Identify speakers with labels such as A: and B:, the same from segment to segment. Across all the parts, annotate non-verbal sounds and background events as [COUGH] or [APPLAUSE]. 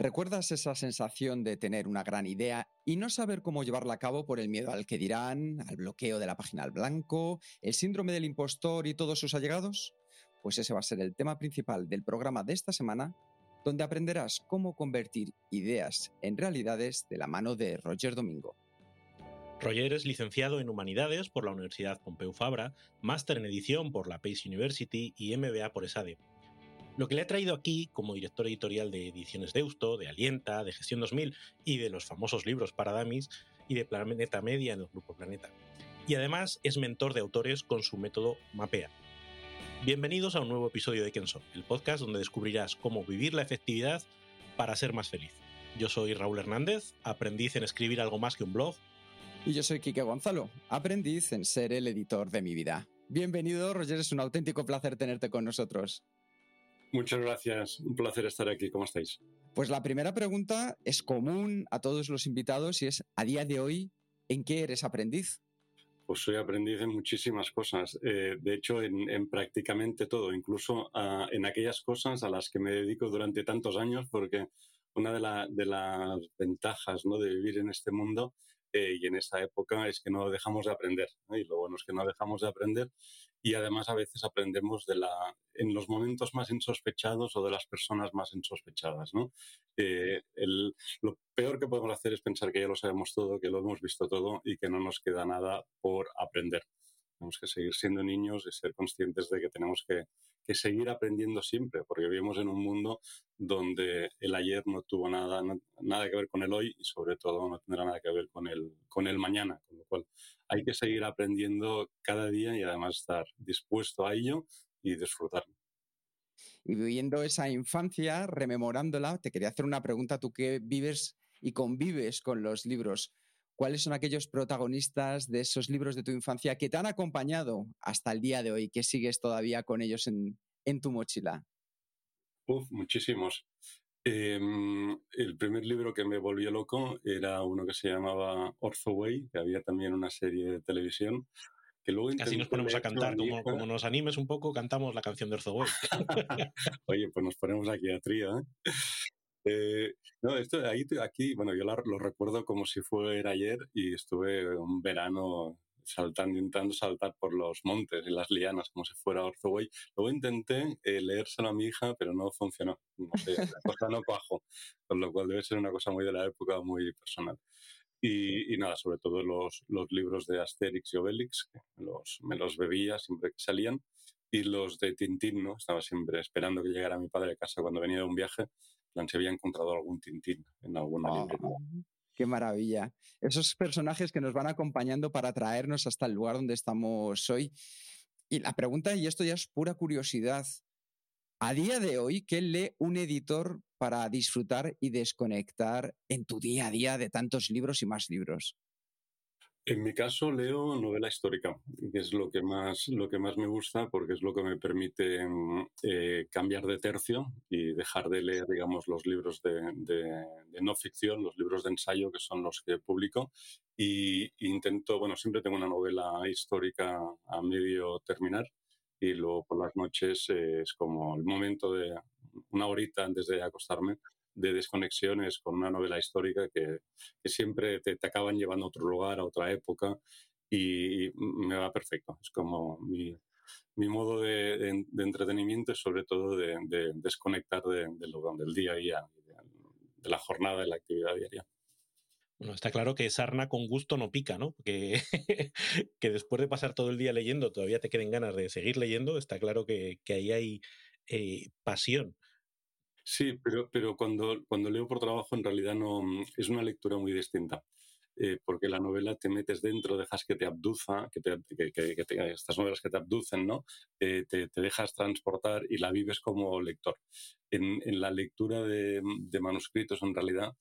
A: ¿Recuerdas esa sensación de tener una gran idea y no saber cómo llevarla a cabo por el miedo al que dirán, al bloqueo de la página al blanco, el síndrome del impostor y todos sus allegados? Pues ese va a ser el tema principal del programa de esta semana, donde aprenderás cómo convertir ideas en realidades de la mano de Roger Domingo.
B: Roger es licenciado en Humanidades por la Universidad Pompeu Fabra, máster en edición por la Pace University y MBA por ESADE. Lo que le ha traído aquí como director editorial de Ediciones Deusto, de Alienta, de Gestión 2000 y de los famosos libros para Damis y de Planeta Media en el Grupo Planeta. Y además es mentor de autores con su método Mapea. Bienvenidos a un nuevo episodio de Kenso, el podcast donde descubrirás cómo vivir la efectividad para ser más feliz. Yo soy Raúl Hernández, aprendiz en escribir algo más que un blog.
A: Y yo soy Quique Gonzalo, aprendiz en ser el editor de mi vida. Bienvenido, Roger, es un auténtico placer tenerte con nosotros.
C: Muchas gracias, un placer estar aquí. ¿Cómo estáis?
A: Pues la primera pregunta es común a todos los invitados y es, a día de hoy, ¿en qué eres aprendiz?
C: Pues soy aprendiz en muchísimas cosas, eh, de hecho en, prácticamente todo, incluso ah, en aquellas cosas a las que me dedico durante tantos años, porque una de, de las ventajas ¿no? de vivir en este mundo eh, y en esa época es que no dejamos de aprender. Y lo bueno es que no dejamos de aprender y además a veces aprendemos de la, en los momentos más insospechados o de las personas más insospechadas. ¿no? Eh, el, lo peor que podemos hacer es pensar que ya lo sabemos todo, que lo hemos visto todo y que no nos queda nada por aprender. Tenemos que seguir siendo niños y ser conscientes de que tenemos que seguir aprendiendo siempre, porque vivimos en un mundo donde el ayer no tuvo nada, nada que ver con el hoy y sobre todo no tendrá nada que ver con el, con el mañana, con lo cual hay que seguir aprendiendo cada día y además estar dispuesto a ello y disfrutarlo.
A: Y viviendo esa infancia, rememorándola, te quería hacer una pregunta, tú que vives y convives con los libros, ¿Cuáles son aquellos protagonistas de esos libros de tu infancia que te han acompañado hasta el día de hoy, que sigues todavía con ellos en, tu mochila?
C: Uf, muchísimos. Em, el primer libro que me volvió loco era uno que se llamaba Way, que había también una serie de televisión. Que luego
B: Así nos ponemos a cantar, como, como, nos animes un poco, cantamos la canción de Way. [LAUGHS]
C: Oye, pues nos ponemos aquí a trío, ¿eh? Eh, no, esto ahí, aquí, bueno, yo lo recuerdo como si fuera ayer y estuve un verano saltando, intentando saltar por los montes y las lianas como si fuera Orzoway. Luego intenté eh, leérselo a mi hija, pero no funcionó. No sé, la [LAUGHS] cosa no cuajo, con lo cual debe ser una cosa muy de la época, muy personal. Y, nada, sobre todo los, los, libros de Asterix y Obelix, los, me los bebía siempre que salían. Y los de Tintín, ¿no? Estaba siempre esperando que llegara mi padre a casa cuando venía de un viaje se había encontrado algún Tintín en alguna ah, librería.
A: Qué maravilla. Esos personajes que nos van acompañando para traernos hasta el lugar donde estamos hoy. Y la pregunta, y esto ya es pura curiosidad, a día de hoy, ¿qué lee un editor para disfrutar y desconectar en tu día a día de tantos libros y más libros?
C: En mi caso leo novela histórica, que es lo que más, lo que más me gusta porque es lo que me permite mm, eh, cambiar de tercio y dejar de leer, digamos, los libros de, no ficción, los libros de ensayo que son los que publico. Y, intento, bueno, siempre tengo una novela histórica a medio terminar y luego por las noches es como el momento de una horita antes de acostarme de desconexiones con una novela histórica que, siempre te, acaban llevando a otro lugar, a otra época, y, me va perfecto. Es como mi, modo de, entretenimiento es sobre todo de, desconectar del día a día, de la jornada, de la actividad diaria.
B: Bueno, está claro que sarna con gusto no pica, ¿no? Que, [LAUGHS] que después de pasar todo el día leyendo todavía te queden ganas de seguir leyendo, está claro que, ahí hay eh, pasión.
C: Sí, pero, pero cuando, cuando leo por trabajo en realidad no mm, es una lectura muy distinta. eh, porque la novela te metes dentro, dejas que te abduza, que, estas novelas que te abducen, ¿no? te, dejas transportar y la vives como lector. En, la lectura de, manuscritos, en realidad,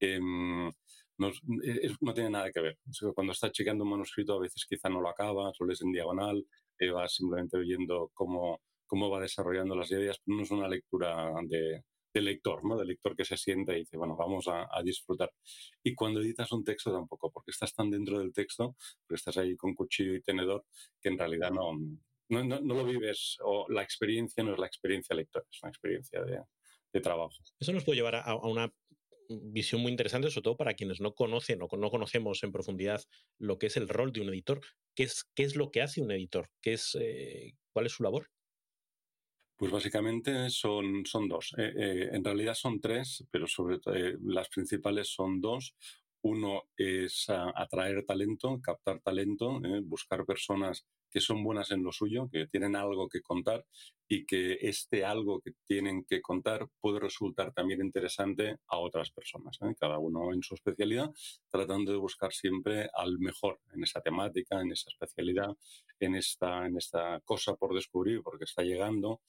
C: em, no, tiene nada que ver. Cuando estás chequeando un manuscrito, a veces quizá no lo acabas, lo lees en diagonal, vas simplemente viendo cómo, cómo va desarrollando las ideas, pero no es una lectura de, lector, ¿no? De lector que se siente y dice, bueno, vamos a, disfrutar. Y cuando editas un texto tampoco, porque estás tan dentro del texto, porque estás ahí con cuchillo y tenedor, que en realidad no, no, no, lo vives, o la experiencia no es la experiencia lectora, es una experiencia de, de trabajo.
B: Eso nos puede llevar a, a una visión muy interesante, sobre todo para quienes no conocen o no conocemos en profundidad lo que es el rol de un editor. ¿Qué es, qué es lo que hace un editor? ¿Qué es, eh, ¿Cuál es su labor?
C: Pues básicamente son, son dos. Eh, eh, en realidad son tres, pero sobre todo las principales son dos. Uno es atraer talento, captar talento, buscar personas que son buenas en lo suyo, que tienen algo que contar y que este algo que tienen que contar puede resultar también interesante a otras personas, ¿eh? cada uno en su especialidad, tratando de buscar siempre al mejor en esa temática, en esa especialidad, en esta, en esta cosa por descubrir, porque está llegando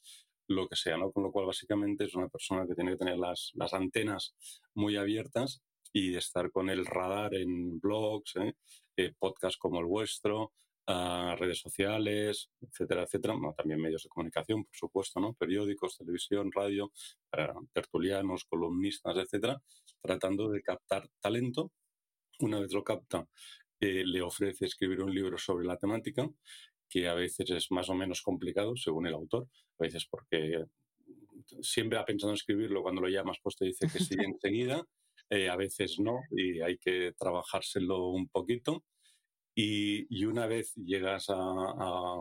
C: lo que sea, ¿no? Con lo cual, básicamente, es una persona que tiene que tener las, las antenas muy abiertas y estar con el radar en blogs, ¿eh? eh podcasts como el vuestro, redes sociales, etcétera, etcétera. también medios de comunicación, por supuesto, ¿no? Periódicos, televisión, radio, tertulianos, columnistas, etcétera, tratando de captar talento. Una vez lo capta, eh, le ofrece escribir un libro sobre la temática, que a veces es más o menos complicado según el autor, a veces porque siempre ha pensado en escribirlo, cuando lo llamas pues te dice que sí [LAUGHS] enseguida, eh, a veces no, y hay que trabajárselo un poquito. Y, una vez llegas a,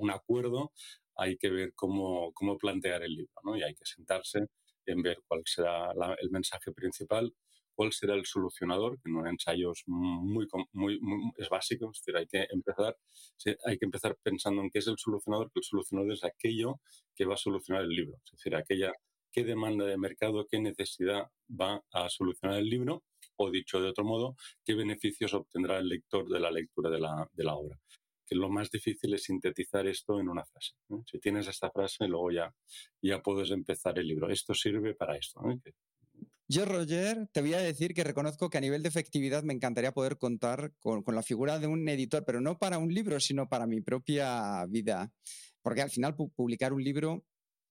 C: un acuerdo, hay que ver cómo, cómo, plantear el libro, ¿no? Y hay que sentarse en ver cuál será el mensaje principal, cuál será el solucionador, que en un ensayo es muy, muy, es básico, es decir, hay que empezar, hay que empezar pensando en qué es el solucionador, que el solucionador es aquello que va a solucionar el libro, es decir, aquella qué demanda de mercado, qué necesidad va a solucionar el libro o dicho de otro modo, qué beneficios obtendrá el lector de la lectura de la, obra. Que lo más difícil es sintetizar esto en una frase. Si tienes esta frase, luego ya, ya puedes empezar el libro. Esto sirve para esto.
A: Yo, Roger, te voy a decir que reconozco que a nivel de efectividad me encantaría poder contar con, con, la figura de un editor, pero no para un libro, sino para mi propia vida. Porque al final publicar un libro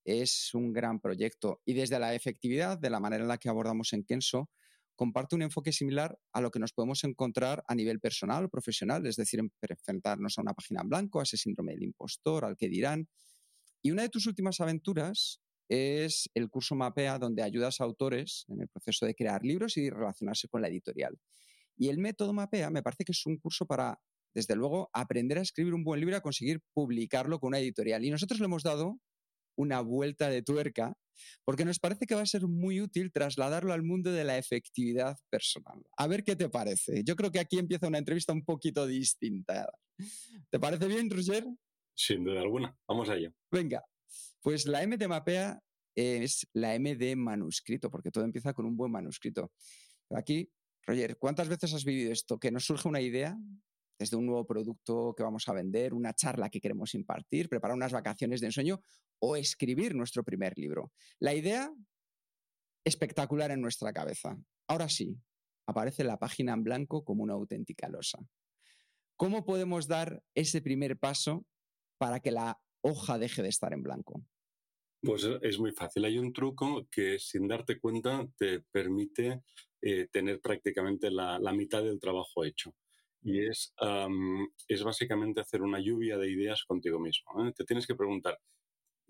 A: es un gran proyecto. Y desde la efectividad, de la manera en la que abordamos en Kenso, comparte un enfoque similar a lo que nos podemos encontrar a nivel personal o profesional, es decir, enfrentarnos a una página en blanco, a ese síndrome del impostor, al que dirán. Y una de tus últimas aventuras es el curso Mapea, donde ayudas a autores en el proceso de crear libros y relacionarse con la editorial. Y el método Mapea me parece que es un curso para, desde luego, aprender a escribir un buen libro y a conseguir publicarlo con una editorial. Y nosotros le hemos dado una vuelta de tuerca, porque nos parece que va a ser muy útil trasladarlo al mundo de la efectividad personal. A ver qué te parece. Yo creo que aquí empieza una entrevista un poquito distinta. ¿Te parece bien, Roger?
C: Sin duda alguna. Vamos allá.
A: Venga, pues la M de Mapea es la M de manuscrito, porque todo empieza con un buen manuscrito. Aquí, Roger, ¿cuántas veces has vivido esto? Que nos surge una idea desde un nuevo producto que vamos a vender, una charla que queremos impartir, preparar unas vacaciones de ensueño o escribir nuestro primer libro. La idea espectacular en nuestra cabeza. Ahora sí, aparece la página en blanco como una auténtica losa. ¿Cómo podemos dar ese primer paso para que la hoja deje de estar en blanco?
C: Pues es muy fácil. Hay un truco que sin darte cuenta te permite eh, tener prácticamente la, mitad del trabajo hecho y es, es básicamente hacer una lluvia de ideas contigo mismo. ¿eh? Te tienes que preguntar,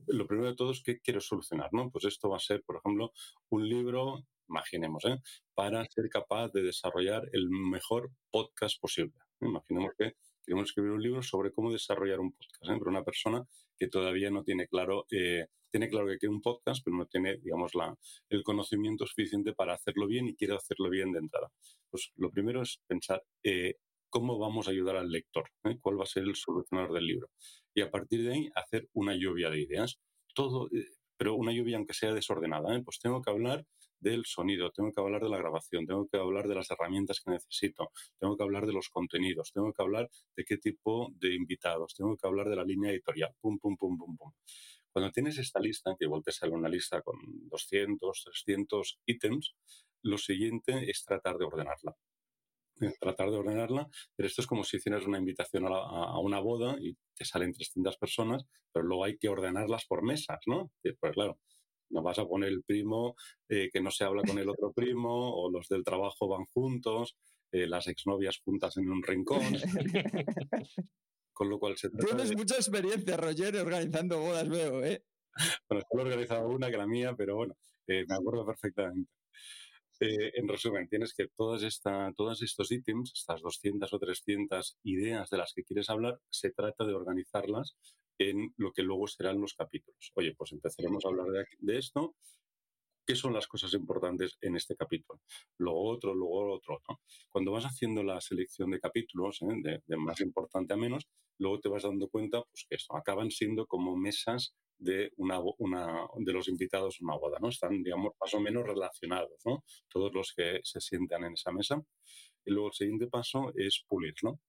C: lo primero de todo es qué quiero solucionar, ¿no? Pues esto va a ser, por ejemplo, un libro, imaginemos, ¿eh? para ser capaz de desarrollar el mejor podcast posible. Imaginemos que queremos escribir un libro sobre cómo desarrollar un podcast, ¿eh? pero una persona que todavía no tiene claro, eh, tiene claro que quiere un podcast, pero no tiene, digamos, la, el conocimiento suficiente para hacerlo bien y quiere hacerlo bien de entrada. Pues lo primero es pensar, eh, cómo vamos a ayudar al lector, ¿eh? cuál va a ser el solucionador del libro. Y a partir de ahí hacer una lluvia de ideas. Todo, eh, pero una lluvia aunque sea desordenada. ¿eh? Pues tengo que hablar del sonido, tengo que hablar de la grabación, tengo que hablar de las herramientas que necesito, tengo que hablar de los contenidos, tengo que hablar de qué tipo de invitados, tengo que hablar de la línea editorial, pum, pum, pum, pum, pum. Cuando tienes esta lista, que igual te sale una lista con 200, 300 ítems, lo siguiente es tratar de ordenarla tratar de ordenarla, pero esto es como si hicieras una invitación a, una boda y te salen 300 personas, pero luego hay que ordenarlas por mesas, ¿no? Pues claro, no vas a poner el primo eh, que no se habla con el otro [LAUGHS] primo, o los del trabajo van juntos, eh, las exnovias juntas en un rincón. con lo cual se [LAUGHS]
A: Tienes mucha experiencia, Roger, organizando bodas, veo, ¿eh? [LAUGHS]
C: Bueno, solo he organizado una que la mía, pero bueno, eh, me acuerdo perfectamente. Eh, en resumen, tienes que todas esta, todos estos ítems, estas 200 o 300 ideas de las que quieres hablar, se trata de organizarlas en lo que luego serán los capítulos. Oye, pues empezaremos a hablar de, esto. ¿Qué son las cosas importantes en este capítulo? Luego otro, luego otro. otro. Cuando vas haciendo la selección de capítulos, ¿eh? de, más importante a menos, luego te vas dando cuenta pues, que esto acaban siendo como mesas de, una, una, de los invitados a una boda, ¿no? Están, digamos, más o menos relacionados, ¿no? Todos los que se sientan en esa mesa. Y luego el siguiente paso es pulir, ¿no?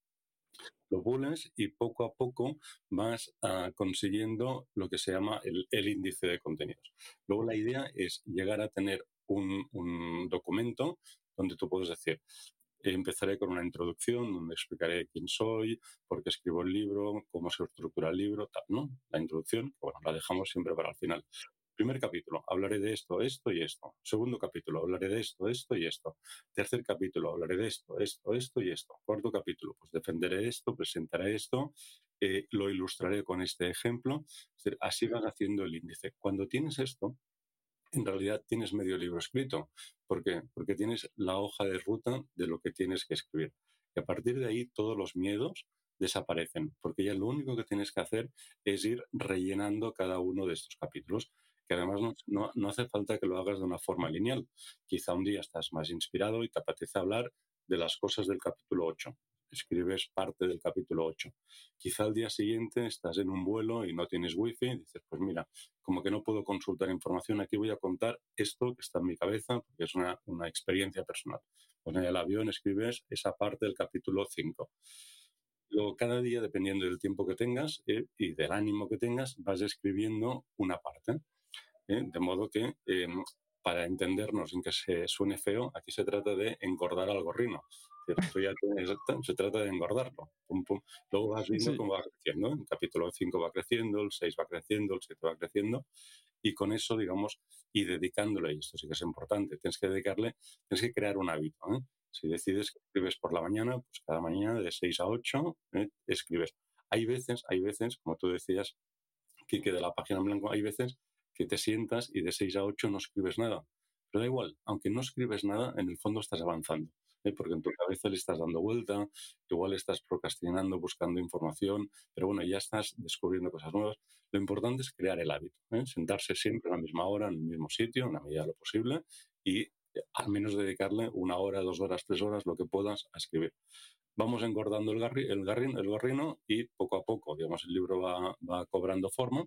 C: Lo pules y poco a poco vas uh, consiguiendo lo que se llama el, índice de contenidos. Luego la idea es llegar a tener un, un documento donde tú puedes decir, Empezaré con una introducción donde explicaré quién soy, por qué escribo el libro, cómo se estructura el libro, tal, ¿no? La introducción, bueno, la dejamos siempre para el final. Primer capítulo, hablaré de esto, esto y esto. Segundo capítulo, hablaré de esto, esto y esto. Tercer capítulo, hablaré de esto, esto, esto y esto. Cuarto capítulo, pues defenderé esto, presentaré esto, eh, lo ilustraré con este ejemplo. Así vas haciendo el índice. Cuando tienes esto, en realidad tienes medio libro escrito. ¿Por qué? Porque tienes la hoja de ruta de lo que tienes que escribir. Y a partir de ahí todos los miedos desaparecen, porque ya lo único que tienes que hacer es ir rellenando cada uno de estos capítulos, que además no, no, hace falta que lo hagas de una forma lineal. Quizá un día estás más inspirado y te apetece hablar de las cosas del capítulo 8 escribes parte del capítulo 8. Quizá al día siguiente estás en un vuelo y no tienes wifi y dices, pues mira, como que no puedo consultar información, aquí voy a contar esto que está en mi cabeza, porque es una, una experiencia personal. Pues en el avión escribes esa parte del capítulo 5. Luego, cada día, dependiendo del tiempo que tengas eh, y del ánimo que tengas, vas escribiendo una parte. ¿Eh? De modo que, em, para entendernos en que se suene feo, aquí se trata de engordar al gorrino se trata de engordarlo. Luego vas viendo cómo va creciendo. El capítulo 5 va creciendo, el 6 va creciendo, el 7 va creciendo. Y con eso, digamos, y dedicándole, y esto sí que es importante, tienes que dedicarle, tienes que crear un hábito. ¿eh? Si decides que escribes por la mañana, pues cada mañana de 6 a 8 ¿eh? escribes. Hay veces, hay veces, como tú decías, que de la página en blanco, hay veces que te sientas y de 6 a 8 no escribes nada. Pero da igual, aunque no escribes nada, en el fondo estás avanzando. ¿eh? porque en tu cabeza le estás dando vuelta, igual estás procrastinando, buscando información, pero bueno, ya estás descubriendo cosas nuevas. Lo importante es crear el hábito, ¿eh? sentarse siempre a la misma hora, en el mismo sitio, en la medida de lo posible, y al menos dedicarle una hora, dos horas, tres horas, lo que puedas a escribir. Vamos engordando el, el, el gorrino y poco a poco, digamos, el libro va cobrando forma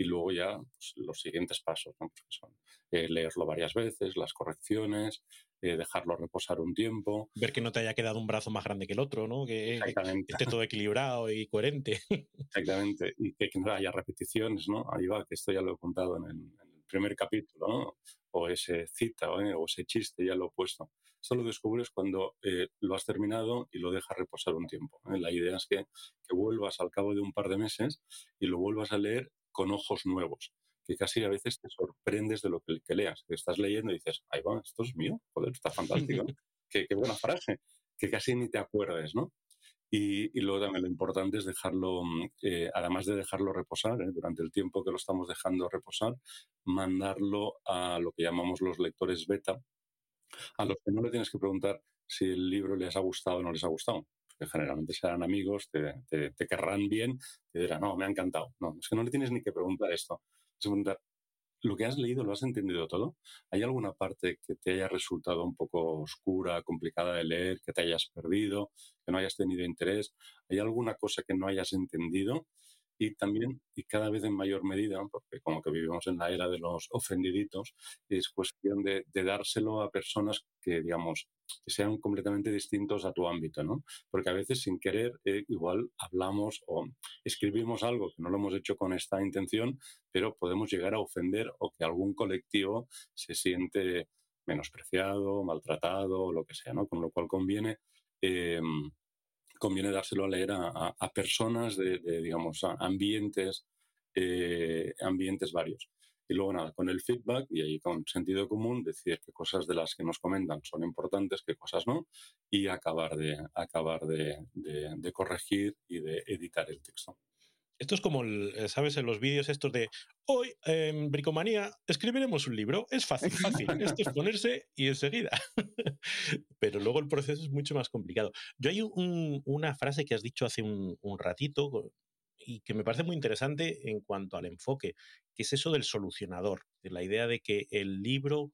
C: y luego ya pues, los siguientes pasos, ¿no? Pues son eh, leerlo varias veces, las correcciones, eh, dejarlo reposar un tiempo.
B: Ver que no te haya quedado un brazo más grande que el otro, ¿no? Que, esté todo equilibrado y coherente. [LAUGHS]
C: Exactamente, y que, no haya repeticiones, ¿no? Ahí va, que esto ya lo he contado en el, primer capítulo, ¿no? O ese cita ¿eh? o ese chiste, ya lo he puesto. Esto lo descubres cuando lo has terminado y lo dejas reposar un tiempo. La idea es que, que vuelvas al cabo de un par de meses y lo vuelvas a leer con ojos nuevos, que casi a veces te sorprendes de lo que, leas, que estás leyendo y dices, ahí va, esto es mío, joder, está fantástico, [LAUGHS] qué, buena frase, que casi ni te acuerdes, ¿no? Y, y, luego también lo importante es dejarlo, eh, además de dejarlo reposar, ¿eh? durante el tiempo que lo estamos dejando reposar, mandarlo a lo que llamamos los lectores beta, a los que no le tienes que preguntar si el libro les ha gustado o no les ha gustado que generalmente serán amigos, te, te, querrán bien, te dirán, no, me ha encantado. No, es que no le tienes ni que preguntar esto. Es preguntar, ¿lo que has leído lo has entendido todo? ¿Hay alguna parte que te haya resultado un poco oscura, complicada de leer, que te hayas perdido, que no hayas tenido interés? ¿Hay alguna cosa que no hayas entendido? y también, y cada vez en mayor medida, porque como que vivimos en la era de los ofendiditos, es cuestión de, dárselo a personas que, digamos, que sean completamente distintos a tu ámbito, ¿no? Porque a veces sin querer eh, igual hablamos o escribimos algo que no lo hemos hecho con esta intención, pero podemos llegar a ofender o que algún colectivo se siente menospreciado, maltratado o lo que sea, ¿no? Con lo cual conviene em, conviene dárselo a leer a, personas de, digamos, ambientes, eh, ambientes varios. Y luego nada, con el feedback y ahí con sentido común, decir qué cosas de las que nos comentan son importantes, qué cosas no, y acabar de, acabar de corregir y de editar el texto.
B: Esto es como, eh, ¿sabes? En los vídeos estos de hoy en Bricomanía escribiremos un libro. Es fácil, fácil. [LAUGHS] Esto es ponerse y enseguida. [LAUGHS] Pero luego el proceso es mucho más complicado. Yo hay una frase que has dicho hace un, ratito y que me parece muy interesante en cuanto al enfoque, que es eso del solucionador, de la idea de que el libro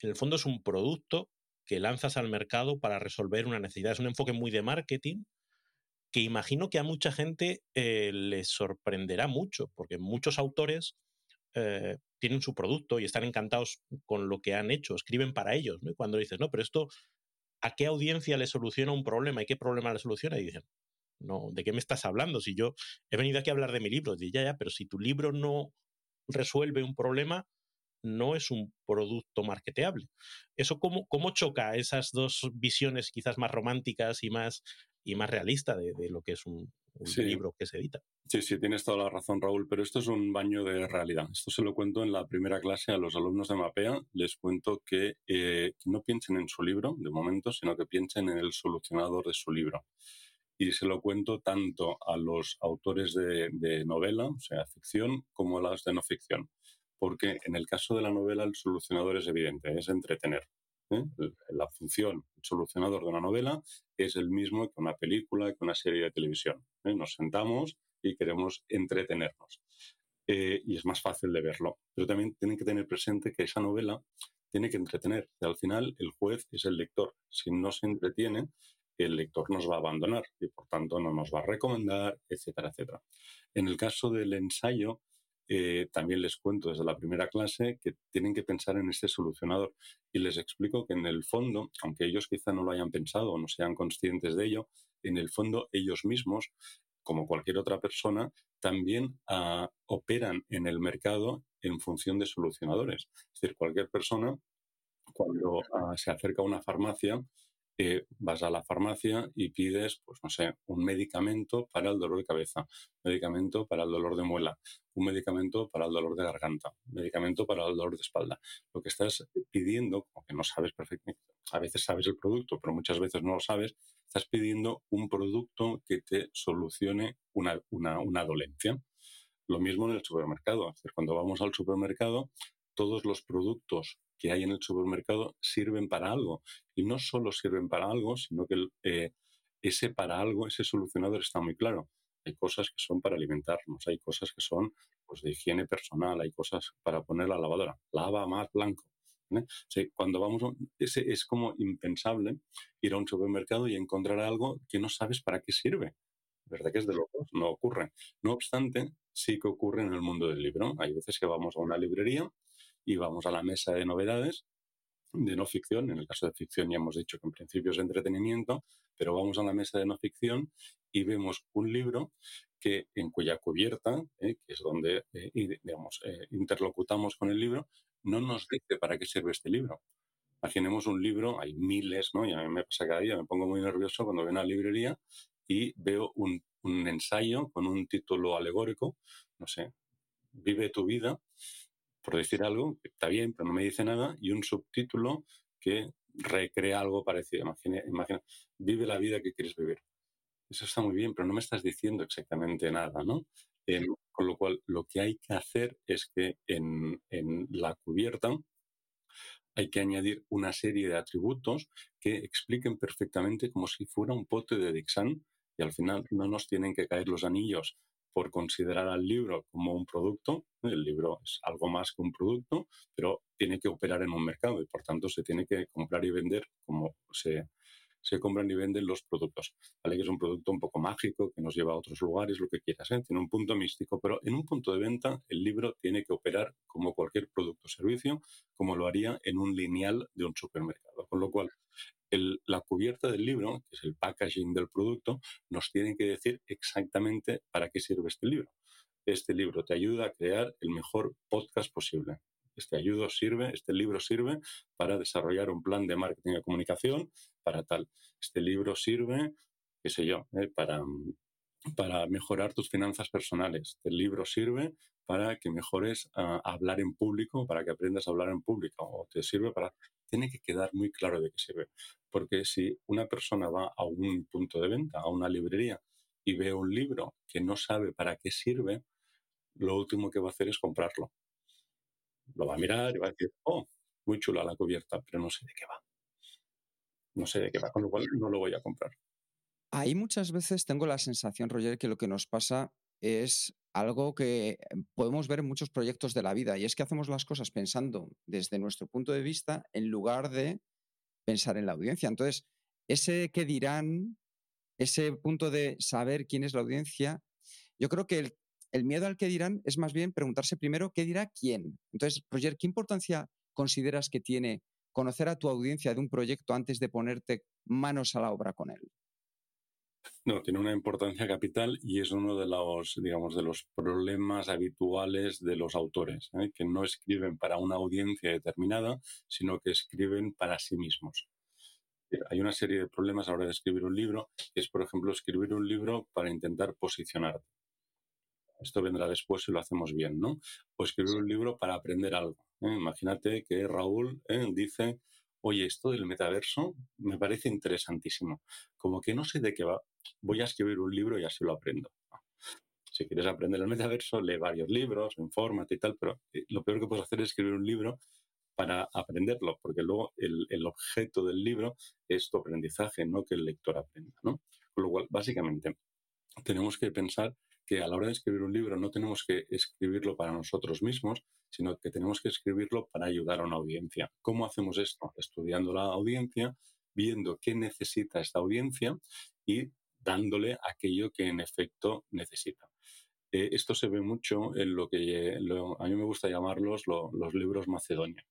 B: en el fondo es un producto que lanzas al mercado para resolver una necesidad. Es un enfoque muy de marketing, que imagino que a mucha gente eh, les sorprenderá mucho, porque muchos autores eh, tienen su producto y están encantados con lo que han hecho, escriben para ellos. cuando dices, no, pero esto, ¿a qué audiencia le soluciona un problema y qué problema le soluciona? Y dicen, no, ¿de qué me estás hablando? Si yo he venido aquí a hablar de mi libro, y ya, ya, pero si tu libro no resuelve un problema, no es un producto marketeable. ¿Eso cómo, cómo choca esas dos visiones quizás más románticas y más y más realista de, lo que es un, libro que se edita.
C: Sí, sí, tienes toda la razón, Raúl, pero esto es un baño de realidad. Esto se lo cuento en la primera clase a los alumnos de Mapea. Les cuento que, eh, no piensen en su libro, de momento, sino que piensen en el solucionador de su libro. Y se lo cuento tanto a los autores de, de novela, o sea, ficción, como a las de no ficción. Porque en el caso de la novela el solucionador es evidente, es entretener. ¿eh? La función, el solucionador de una novela es el mismo que una película, que una serie de televisión. ¿eh? Nos sentamos y queremos entretenernos. Eh, y es más fácil de verlo. Pero también tienen que tener presente que esa novela tiene que entretener. Y al final el juez es el lector. Si no se entretiene, el lector nos va a abandonar y por tanto no nos va a recomendar, etcétera, etcétera. En el caso del ensayo, eh, también les cuento desde la primera clase que tienen que pensar en este solucionador y les explico que en el fondo, aunque ellos quizá no lo hayan pensado o no sean conscientes de ello, en el fondo ellos mismos, como cualquier otra persona, también ah, operan en el mercado en función de solucionadores. Es decir, cualquier persona, cuando ah, se acerca a una farmacia, eh, vas a la farmacia y pides, pues no sé, un medicamento para el dolor de cabeza, medicamento para el dolor de muela, un medicamento para el dolor de garganta, medicamento para el dolor de espalda. Lo que estás pidiendo, aunque no sabes perfectamente, a veces sabes el producto, pero muchas veces no lo sabes, estás pidiendo un producto que te solucione una, una, una dolencia. Lo mismo en el supermercado. Cuando vamos al supermercado, todos los productos que hay en el supermercado sirven para algo. Y no solo sirven para algo, sino que eh, ese para algo, ese solucionador está muy claro. Hay cosas que son para alimentarnos, hay cosas que son pues, de higiene personal, hay cosas para poner la lavadora. Lava más blanco. cuando vamos, ese es como impensable ir a un supermercado y encontrar algo que no sabes para qué sirve. ¿Verdad que es de locos? No ocurre. No obstante, sí que ocurre en el mundo del libro. Hay veces que vamos a una librería y vamos a la mesa de novedades de no ficción. En el caso de ficción ya hemos dicho que en principio es entretenimiento, pero vamos a la mesa de no ficción y vemos un libro que en cuya cubierta, eh, que es donde eh, digamos, eh, interlocutamos con el libro, no nos dice para qué sirve este libro. Imaginemos un libro, hay miles, ¿no? Y a mí me pasa cada día, me pongo muy nervioso cuando a una librería y veo un, un ensayo con un título alegórico, no sé, vive tu vida, por decir algo, que está bien, pero no me dice nada, y un subtítulo que recrea algo parecido. Imagina, imagina, vive la vida que quieres vivir. Eso está muy bien, pero no me estás diciendo exactamente nada, ¿no? Em, con lo cual, lo que hay que hacer es que en, en la cubierta hay que añadir una serie de atributos que expliquen perfectamente como si fuera un pote de Dixon y al final no nos tienen que caer los anillos por considerar al libro como un producto. El libro es algo más que un producto, pero tiene que operar en un mercado y por tanto se tiene que comprar y vender como se, se compran y venden los productos. ¿vale? Que es un producto un poco mágico, que nos lleva a otros lugares, lo que quieras. ¿eh? Tiene un punto místico, pero en un punto de venta el libro tiene que operar como cualquier producto o servicio, como lo haría en un lineal de un supermercado. Con lo cual, la cubierta del libro, que es el packaging del producto, nos tiene que decir exactamente para qué sirve este libro. Este libro te ayuda a crear el mejor podcast posible. Este ayudo sirve, este libro sirve para desarrollar un plan de marketing y comunicación para tal. Este libro sirve, qué sé yo, eh, para, para mejorar tus finanzas personales. Este libro sirve para que mejores a hablar en público, para que aprendas a hablar en público, o te sirve para... Tiene que quedar muy claro de qué sirve. Porque si una persona va a un punto de venta, a una librería, y ve un libro que no sabe para qué sirve, lo último que va a hacer es comprarlo. Lo va a mirar y va a decir, oh, muy chula la cubierta, pero no sé de qué va. No sé de qué va, con lo cual no lo voy a comprar.
A: Ahí muchas veces tengo la sensación, Roger, que lo que nos pasa es algo que podemos ver en muchos proyectos de la vida y es que hacemos las cosas pensando desde nuestro punto de vista en lugar de pensar en la audiencia. Entonces, ese que dirán, ese punto de saber quién es la audiencia, yo creo que el, miedo al que dirán es más bien preguntarse primero qué dirá quién. Entonces, Roger, ¿qué importancia consideras que tiene conocer a tu audiencia de un proyecto antes de ponerte manos a la obra con él?
C: No, tiene una importancia capital y es uno de los, digamos, de los problemas habituales de los autores, ¿eh? que no escriben para una audiencia determinada, sino que escriben para sí mismos. Hay una serie de problemas a la hora de escribir un libro, que es, por ejemplo, escribir un libro para intentar posicionarte. Esto vendrá después si lo hacemos bien, ¿no? O escribir un libro para aprender algo. ¿eh? Imagínate que Raúl ¿eh? dice, oye, esto del metaverso me parece interesantísimo. Como que no sé de qué va, voy a escribir un libro y así lo aprendo. Si quieres aprender el metaverso, lee varios libros, infórmate y tal, pero eh, lo peor que puedes hacer es escribir un libro para aprenderlo, porque luego el, objeto del libro es tu aprendizaje, no que el lector aprenda, ¿no? Con lo cual, básicamente, tenemos que pensar que a la hora de escribir un libro no tenemos que escribirlo para nosotros mismos, sino que tenemos que escribirlo para ayudar a una audiencia. ¿Cómo hacemos esto? Estudiando la audiencia, viendo qué necesita esta audiencia y dándole aquello que en efecto necesita. Eh, esto se ve mucho en lo que a mí me gusta llamarlos los libros Macedonia.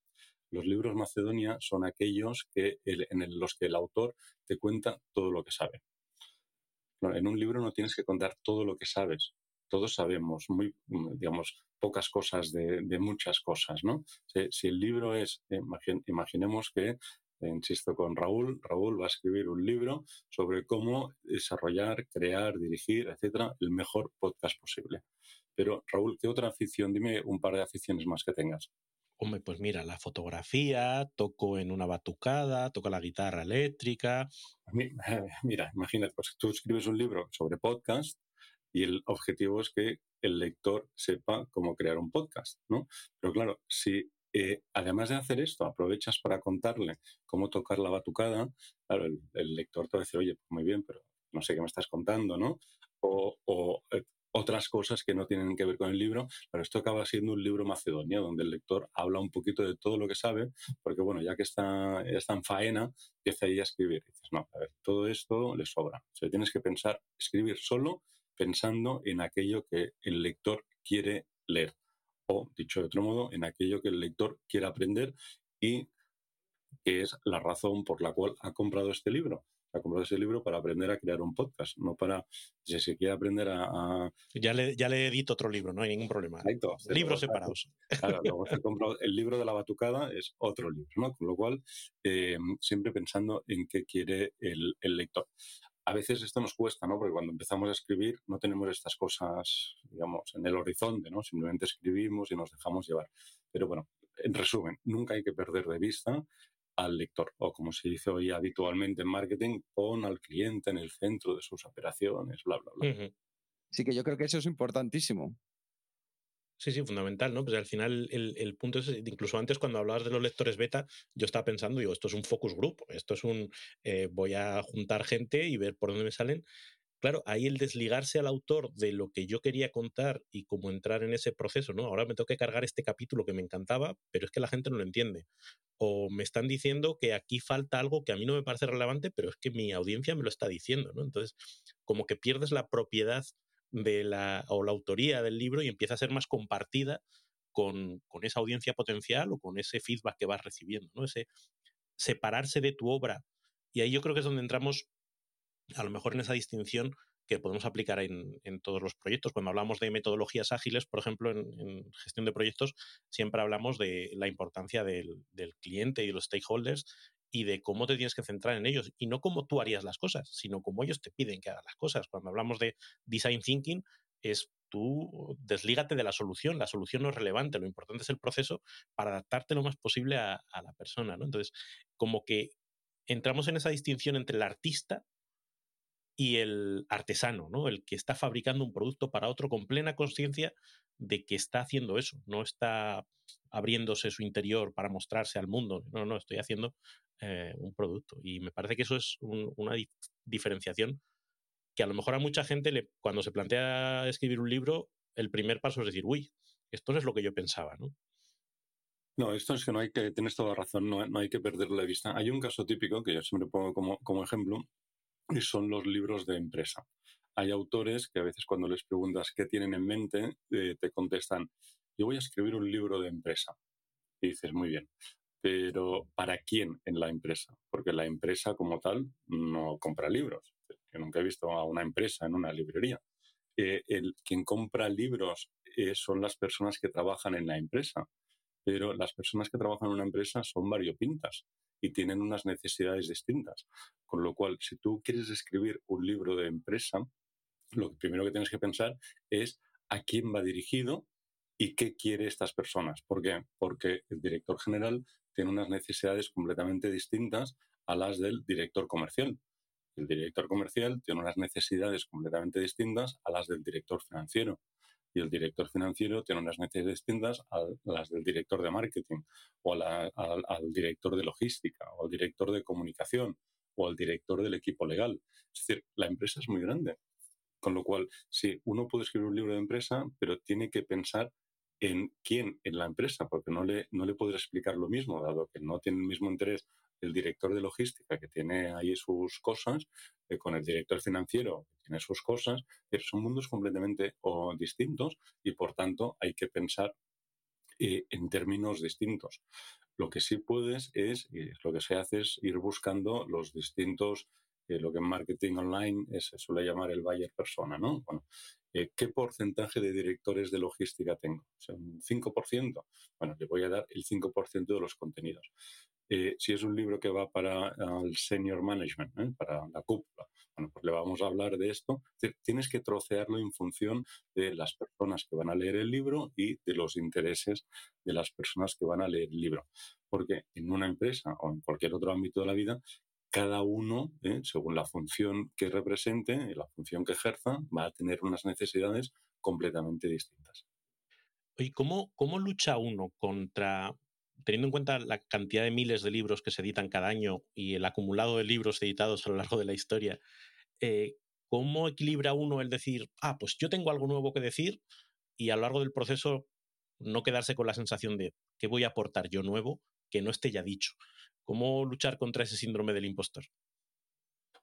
C: Los libros Macedonia son aquellos que en los que el autor te cuenta todo lo que sabe. En un libro no tienes que contar todo lo que sabes. Todos sabemos muy, digamos, pocas cosas de, muchas cosas, ¿no? Si, el libro es, imaginemos que insisto con Raúl, Raúl va a escribir un libro sobre cómo desarrollar, crear, dirigir, etcétera, el mejor podcast posible. Pero Raúl, ¿qué otra afición? Dime un par de aficiones más que tengas.
B: Hombre, pues mira, la fotografía, toco en una batucada, toco la guitarra eléctrica. [LAUGHS]
C: Mira, imagínate, pues tú escribes un libro sobre podcast y el objetivo es que el lector sepa cómo crear un podcast, ¿no? Pero claro, si eh, además de hacer esto, aprovechas para contarle cómo tocar la batucada, claro, el, lector te va a decir, oye, pues muy bien, pero no sé qué me estás contando, ¿no? O, eh, otras cosas que no tienen que ver con el libro, pero esto acaba siendo un libro macedonio, donde el lector habla un poquito de todo lo que sabe, porque bueno, ya que está, está en faena, empieza ahí a escribir. Dices, no, a ver, todo esto le sobra. O sea, tienes que pensar, escribir solo pensando en aquello que el lector quiere leer o, dicho de otro modo, en aquello que el lector quiere aprender y que es la razón por la cual ha comprado este libro. Ha comprado este libro para aprender a crear un podcast, no para, si se quiere aprender a...
B: Ya, le, ya le edito otro libro, no hay ningún problema. Libros separados.
C: Claro, [LAUGHS] el libro de la batucada es otro libro, ¿no? Con lo cual, eh, siempre pensando en qué quiere el, el lector a veces esto nos cuesta, ¿no? Porque cuando empezamos a escribir no tenemos estas cosas, digamos, en el horizonte, ¿no? Simplemente escribimos y nos dejamos llevar. Pero bueno, en resumen, nunca hay que perder de vista al lector, o como se dice hoy habitualmente en marketing, pon al cliente en el centro de sus operaciones, bla, bla, bla.
A: Sí que yo creo que eso es importantísimo.
B: Sí, sí, fundamental, ¿no? Pues al final el, punto es, incluso antes cuando hablabas de los lectores beta, yo estaba pensando, digo, esto es un focus group, esto es un, eh, voy a juntar gente y ver por dónde me salen. Claro, ahí el desligarse al autor de lo que yo quería contar y cómo entrar en ese proceso, ¿no? Ahora me tengo que cargar este capítulo que me encantaba, pero es que la gente no lo entiende. O me están diciendo que aquí falta algo que a mí no me parece relevante, pero es que mi audiencia me lo está diciendo, ¿no? Entonces, como que pierdes la propiedad de la, o la autoría del libro y empieza a ser más compartida con, con, esa audiencia potencial o con ese feedback que vas recibiendo, ¿no? Ese separarse de tu obra. Y ahí yo creo que es donde entramos a lo mejor en esa distinción que podemos aplicar en, en, todos los proyectos. Cuando hablamos de metodologías ágiles, por ejemplo, en, gestión de proyectos, siempre hablamos de la importancia del, del, cliente y de los stakeholders y de cómo te tienes que centrar en ellos y no cómo tú harías las cosas, sino cómo ellos te piden que hagas las cosas. Cuando hablamos de design thinking, es tú deslígate de la solución, la solución no es relevante, lo importante es el proceso para adaptarte lo más posible a, a la persona. ¿no? Entonces, como que entramos en esa distinción entre el artista y el artesano, ¿no? El que está fabricando un producto para otro con plena conciencia de que está haciendo eso, no está abriéndose su interior para mostrarse al mundo, no, no, estoy haciendo eh, un producto. Y me parece que eso es un, una dif diferenciación que a lo mejor a mucha gente le, cuando se plantea escribir un libro, el primer paso es decir, uy, esto no es lo que yo pensaba, ¿no?
C: No, esto es que no hay que, tienes toda razón, no, no hay que perderlo de vista. Hay un caso típico que yo siempre pongo como, como ejemplo, y son los libros de empresa. Hay autores que a veces cuando les preguntas qué tienen en mente, eh, te contestan, yo voy a escribir un libro de empresa. Y dices, muy bien, pero ¿para quién en la empresa? Porque la empresa como tal no compra libros. Yo nunca he visto a una empresa en una librería. Eh, quien compra libros eh, son las personas que trabajan en la empresa, pero las personas que trabajan en una empresa son variopintas y tienen unas necesidades distintas. Con lo cual, si tú quieres escribir un libro de empresa, lo primero que tienes que pensar es a quién va dirigido y qué quiere estas personas. ¿Por qué? Porque el director general tiene unas necesidades completamente distintas a las del director comercial. El director comercial tiene unas necesidades completamente distintas a las del director financiero y el director financiero tiene unas necesidades distintas a las del director de marketing o al, director de logística o al director de comunicación o al director del equipo legal. Es decir, la empresa es muy grande. Con lo cual, sí, uno puede escribir un libro de empresa, pero tiene que pensar en quién en la empresa, porque no le, no le podrá explicar lo mismo, dado que no tiene el mismo interés el director de logística, que tiene ahí sus cosas, eh, con el director financiero, que tiene sus cosas, pero son mundos completamente o, distintos y, por tanto, hay que pensar eh, en términos distintos. Lo que sí puedes es, y lo que se hace es ir buscando los distintos, eh, lo que en marketing online se suele llamar el buyer persona, ¿no? Bueno, eh, ¿qué porcentaje de directores de logística tengo? O sea, un 5%. Bueno, le voy a dar el 5% de los contenidos. Eh, si es un libro que va para el senior management, ¿eh? para la cúpula, bueno, pues le vamos a hablar de esto. Tienes que trocearlo en función de las personas que van a leer el libro y de los intereses de las personas que van a leer el libro. Porque en una empresa o en cualquier otro ámbito de la vida, cada uno, ¿eh? según la función que represente y la función que ejerza, va a tener unas necesidades completamente distintas.
B: ¿Y cómo, cómo lucha uno contra, teniendo en cuenta la cantidad de miles de libros que se editan cada año y el acumulado de libros editados a lo largo de la historia, eh, ¿cómo equilibra uno el decir, ah, pues yo tengo algo nuevo que decir y a lo largo del proceso no quedarse con la sensación de que voy a aportar yo nuevo que no esté ya dicho? ¿Cómo luchar contra ese síndrome del impostor?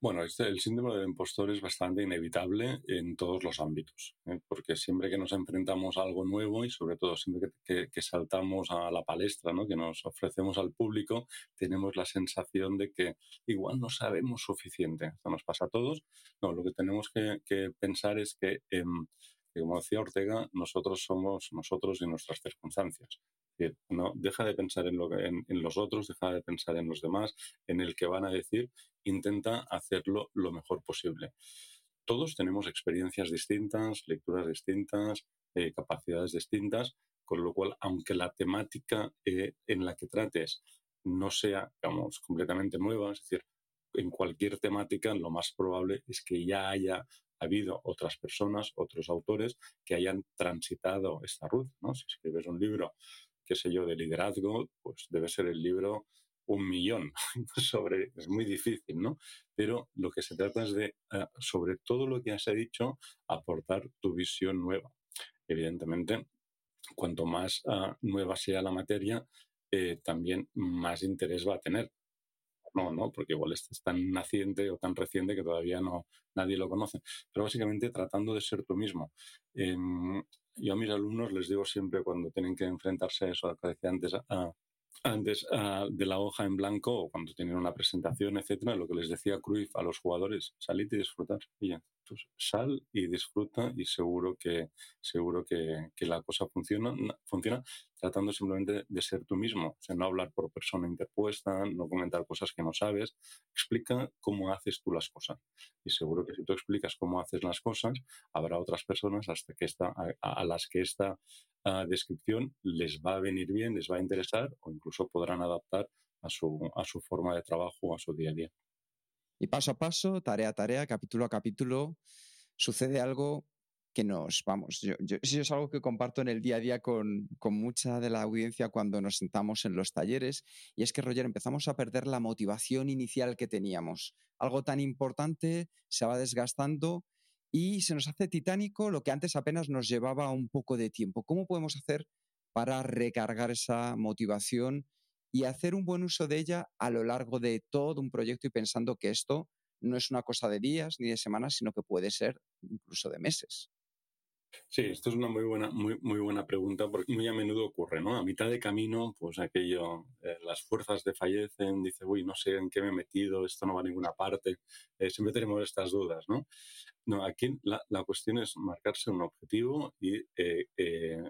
C: Bueno, este, el síndrome del impostor es bastante inevitable en todos los ámbitos, ¿eh? porque siempre que nos enfrentamos a algo nuevo y sobre todo siempre que, que, que, saltamos a la palestra, ¿no? que nos ofrecemos al público, tenemos la sensación de que igual no sabemos suficiente. Esto nos pasa a todos. No, lo que tenemos que, que pensar es que, eh, que, como decía Ortega, nosotros somos nosotros y nuestras circunstancias. No, deja de pensar en, lo que, en, los otros, deja de pensar en los demás, en el que van a decir, intenta hacerlo lo mejor posible. Todos tenemos experiencias distintas, lecturas distintas, eh, capacidades distintas, con lo cual, aunque la temática eh, en la que trates no sea, completamente nueva, es decir, en cualquier temática lo más probable es que ya haya habido otras personas, otros autores que hayan transitado esta ruta. ¿no? Si escribes un libro qué sé yo, de liderazgo, pues debe ser el libro un millón [LAUGHS] es muy difícil, ¿no? Pero lo que se trata es de, eh, sobre todo lo que has dicho, aportar tu visión nueva. Evidentemente, cuanto más ah, nueva sea la materia, eh, también más interés va a tener. No, no, porque igual es tan naciente o tan reciente que todavía no nadie lo conoce. Pero básicamente tratando de ser tú mismo. Em, yo a mis alumnos les digo siempre cuando tienen que enfrentarse a eso que decía antes, a, antes de la hoja en blanco o cuando tienen una presentación, etcétera, lo que les decía Cruyff a los jugadores, salid y disfrutar. Y ya, sal y disfruta y seguro que seguro que, que la cosa funciona, funciona tratando simplemente de ser tú mismo, o sea, no hablar por persona interpuesta, no comentar cosas que no sabes, explica cómo haces tú las cosas. Y seguro que si tú explicas cómo haces las cosas, habrá otras personas hasta que esta, a, las que esta ah, descripción les va a venir bien, les va a interesar o incluso podrán adaptar a su, a su forma de trabajo o a su día a día.
A: Y paso a paso, tarea a tarea, capítulo a capítulo, sucede algo que nos, vamos, yo, yo, eso es algo que comparto en el día a día con, con, mucha de la audiencia cuando nos sentamos en los talleres, y es que, Roger, empezamos a perder la motivación inicial que teníamos. Algo tan importante se va desgastando y se nos hace titánico lo que antes apenas nos llevaba un poco de tiempo. ¿Cómo podemos hacer para recargar esa motivación y hacer un buen uso de ella a lo largo de todo un proyecto y pensando que esto no es una cosa de días ni de semanas, sino que puede ser incluso de meses?
C: Sí, esto es una muy buena, muy, muy buena pregunta porque muy a menudo ocurre, ¿no? A mitad de camino, pues aquello, eh, las fuerzas desfallecen, dice, uy, no sé en qué me he metido, esto no va a ninguna parte. Eh, siempre tenemos estas dudas, ¿no? No, aquí la, la cuestión es marcarse un objetivo y, eh,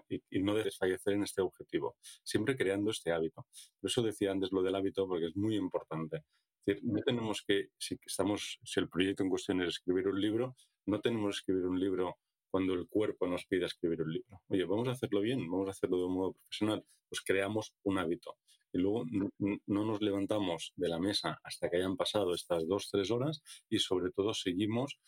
C: y, y, no desfallecer en este objetivo, siempre creando este hábito. Por eso decía antes lo del hábito porque es muy importante. Es decir, no tenemos que, si, estamos, si el proyecto en cuestión es escribir un libro, no tenemos que escribir un libro cuando el cuerpo nos pide escribir un libro. Oye, vamos a hacerlo bien, vamos a hacerlo de un modo profesional, pues creamos un hábito. Y luego no nos levantamos de la mesa hasta que hayan pasado estas dos, tres horas y sobre todo seguimos,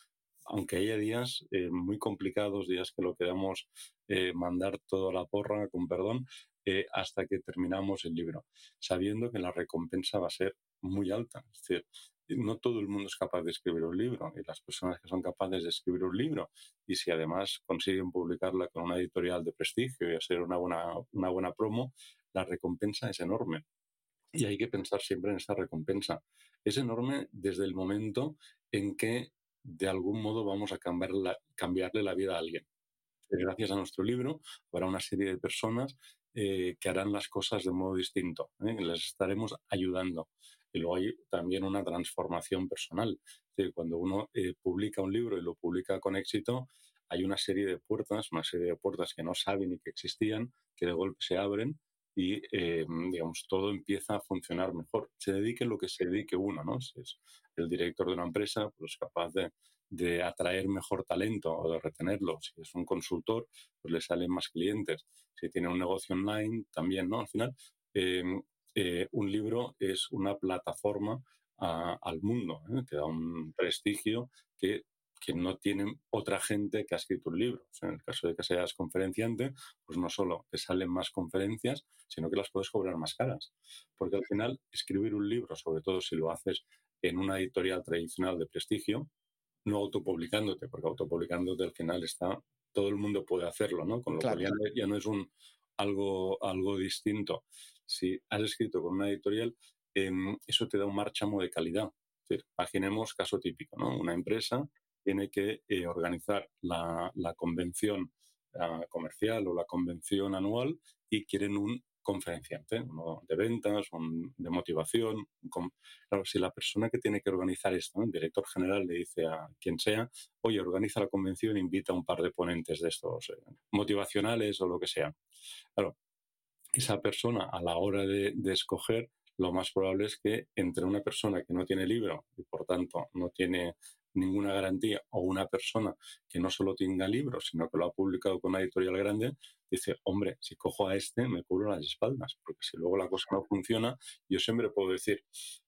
C: aunque haya días eh, muy complicados, días que lo queramos eh, mandar todo a la porra, con perdón, eh, hasta que terminamos el libro, sabiendo que la recompensa va a ser muy alta. Es decir, no todo el mundo es capaz de escribir un libro y las personas que son capaces de escribir un libro y si además consiguen publicarla con una editorial de prestigio y hacer una buena, una buena promo, la recompensa es enorme. Y hay que pensar siempre en esta recompensa. Es enorme desde el momento en que de algún modo vamos a cambiar cambiarle la vida a alguien. Gracias a nuestro libro habrá una serie de personas eh, que harán las cosas de modo distinto. ¿eh? Les estaremos ayudando. Y luego hay también una transformación personal. cuando uno eh, publica un libro y lo publica con éxito, hay una serie de puertas, una serie de puertas que no saben ni que existían, que de golpe se abren y, eh, digamos, todo empieza a funcionar mejor. Se dedique lo que se dedique uno, ¿no? Si es el director de una empresa, pues es capaz de, de atraer mejor talento o de retenerlo. Si es un consultor, pues le salen más clientes. Si tiene un negocio online, también, ¿no? Al final, eh, eh, un libro es una plataforma al mundo, ¿eh? que da un prestigio que, que, no tiene otra gente que ha escrito un libro. en el caso de que seas conferenciante, pues no solo te salen más conferencias, sino que las puedes cobrar más caras. Porque al final, escribir un libro, sobre todo si lo haces en una editorial tradicional de prestigio, no autopublicándote, porque autopublicándote al final está, todo el mundo puede hacerlo, ¿no? Con lo cual ya, no es un, algo, algo distinto si has escrito con una editorial, em, eso te da un marchamo de calidad. imaginemos caso típico, ¿no? Una empresa tiene que eh, organizar la, convención ah, comercial o la convención anual y quieren un conferenciante, uno de ventas, un de motivación. claro, si la persona que tiene que organizar esto, el director general, le dice a quien sea, oye, organiza la convención, invita a un par de ponentes de estos eh, motivacionales o lo que sea. Claro, esa persona a la hora de, escoger, lo más probable es que entre una persona que no tiene libro y por tanto no tiene ninguna garantía o una persona que no solo tenga libros, sino que lo ha publicado con una editorial grande, dice, hombre, si cojo a este me cubro las espaldas, porque si luego la cosa no funciona, yo siempre puedo decir,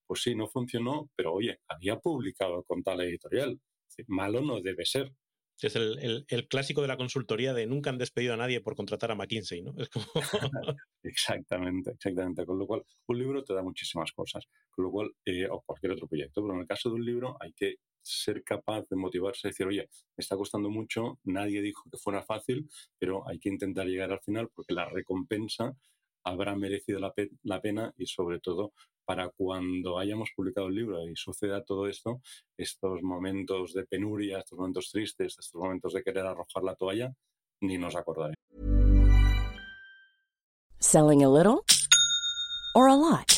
C: pues sí, no funcionó, pero oye, había publicado con tal editorial. Malo no debe ser.
B: Es el, clásico de la consultoría de nunca han despedido a nadie por contratar a McKinsey, ¿no? [LAUGHS] Es como... [LAUGHS]
C: exactamente, exactamente. Con lo cual, un libro te da muchísimas cosas. Con lo cual, eh, o cualquier otro proyecto, pero en el caso de un libro hay que ser capaz de motivarse y decir, oye, me está costando mucho, nadie dijo que fuera fácil, pero hay que intentar llegar al final porque la recompensa habrá merecido la, la pena y sobre todo para cuando hayamos publicado el libro y suceda todo esto, estos momentos de penuria, estos momentos tristes, estos momentos de querer arrojar la toalla, ni nos acordaremos.
D: Selling a little or a lot?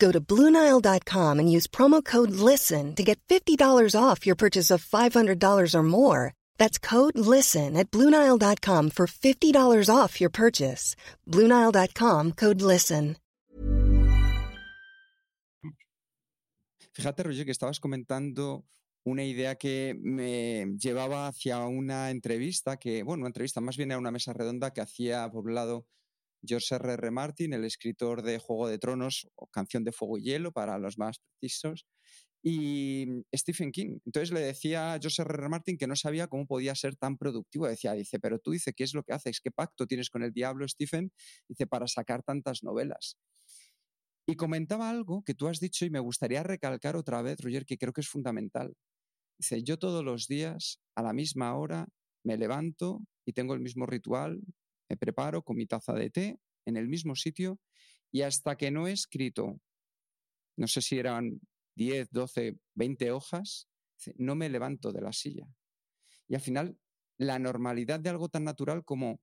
E: Go to Bluenile.com and use promo code LISTEN to get $50 off your purchase of $500 or more. That's code LISTEN at Bluenile.com for $50 off your purchase. Bluenile.com code LISTEN.
A: Fíjate, Roger, que estabas comentando una idea que me llevaba hacia una entrevista que, bueno, una entrevista, más bien era una mesa redonda que hacía por un lado George R. R. Martin, el escritor de Juego de Tronos Canción de Fuego y Hielo para los más precisos, y Stephen King. Entonces le decía a George R. R. Martin que no sabía cómo podía ser tan productivo. Decía, dice, pero tú dice, ¿qué es lo que haces? ¿Qué pacto tienes con el diablo, Stephen? Dice, para sacar tantas novelas. Y comentaba algo que tú has dicho y me gustaría recalcar otra vez, Roger, que creo que es fundamental. Dice, yo todos los días, a la misma hora, me levanto y tengo el mismo ritual, me preparo con mi taza de té en el mismo sitio y hasta que no he escrito, no sé si eran 10, 12, 20 hojas, no me levanto de la silla. Y al final, la normalidad de algo tan natural como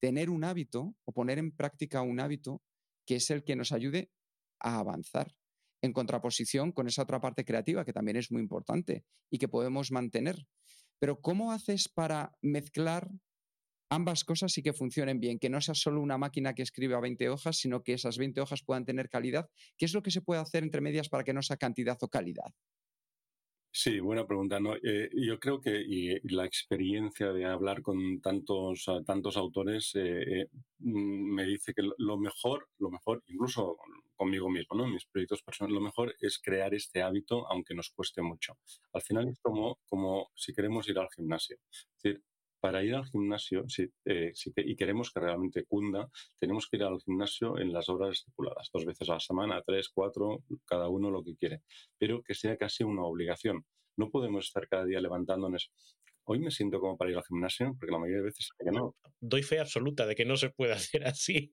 A: tener un hábito o poner en práctica un hábito que es el que nos ayude a avanzar, en contraposición con esa otra parte creativa que también es muy importante y que podemos mantener. Pero ¿cómo haces para mezclar ambas cosas sí que funcionen bien, que no sea solo una máquina que escribe a 20 hojas, sino que esas 20 hojas puedan tener calidad. ¿Qué es lo que se puede hacer entre medias para que no sea cantidad o calidad?
C: Sí, buena pregunta. Eh, yo creo que y, la experiencia de hablar con tantos, tantos autores eh, eh, mm, me dice que lo mejor, lo mejor, incluso conmigo mismo, ¿no? mis proyectos personales, lo mejor es crear este hábito, aunque nos cueste mucho. Al final es como, como si queremos ir al gimnasio. Es decir, para ir al gimnasio, si, eh, y queremos que realmente cunda, tenemos que ir al gimnasio en las horas estipuladas, dos veces a la semana, tres, cuatro, cada uno lo que quiere, pero que sea casi una obligación. No podemos estar cada día levantándonos. Hoy me siento como para ir al gimnasio, porque la mayoría de veces que no.
B: Doy fe absoluta de que no se puede [LAUGHS] hacer así.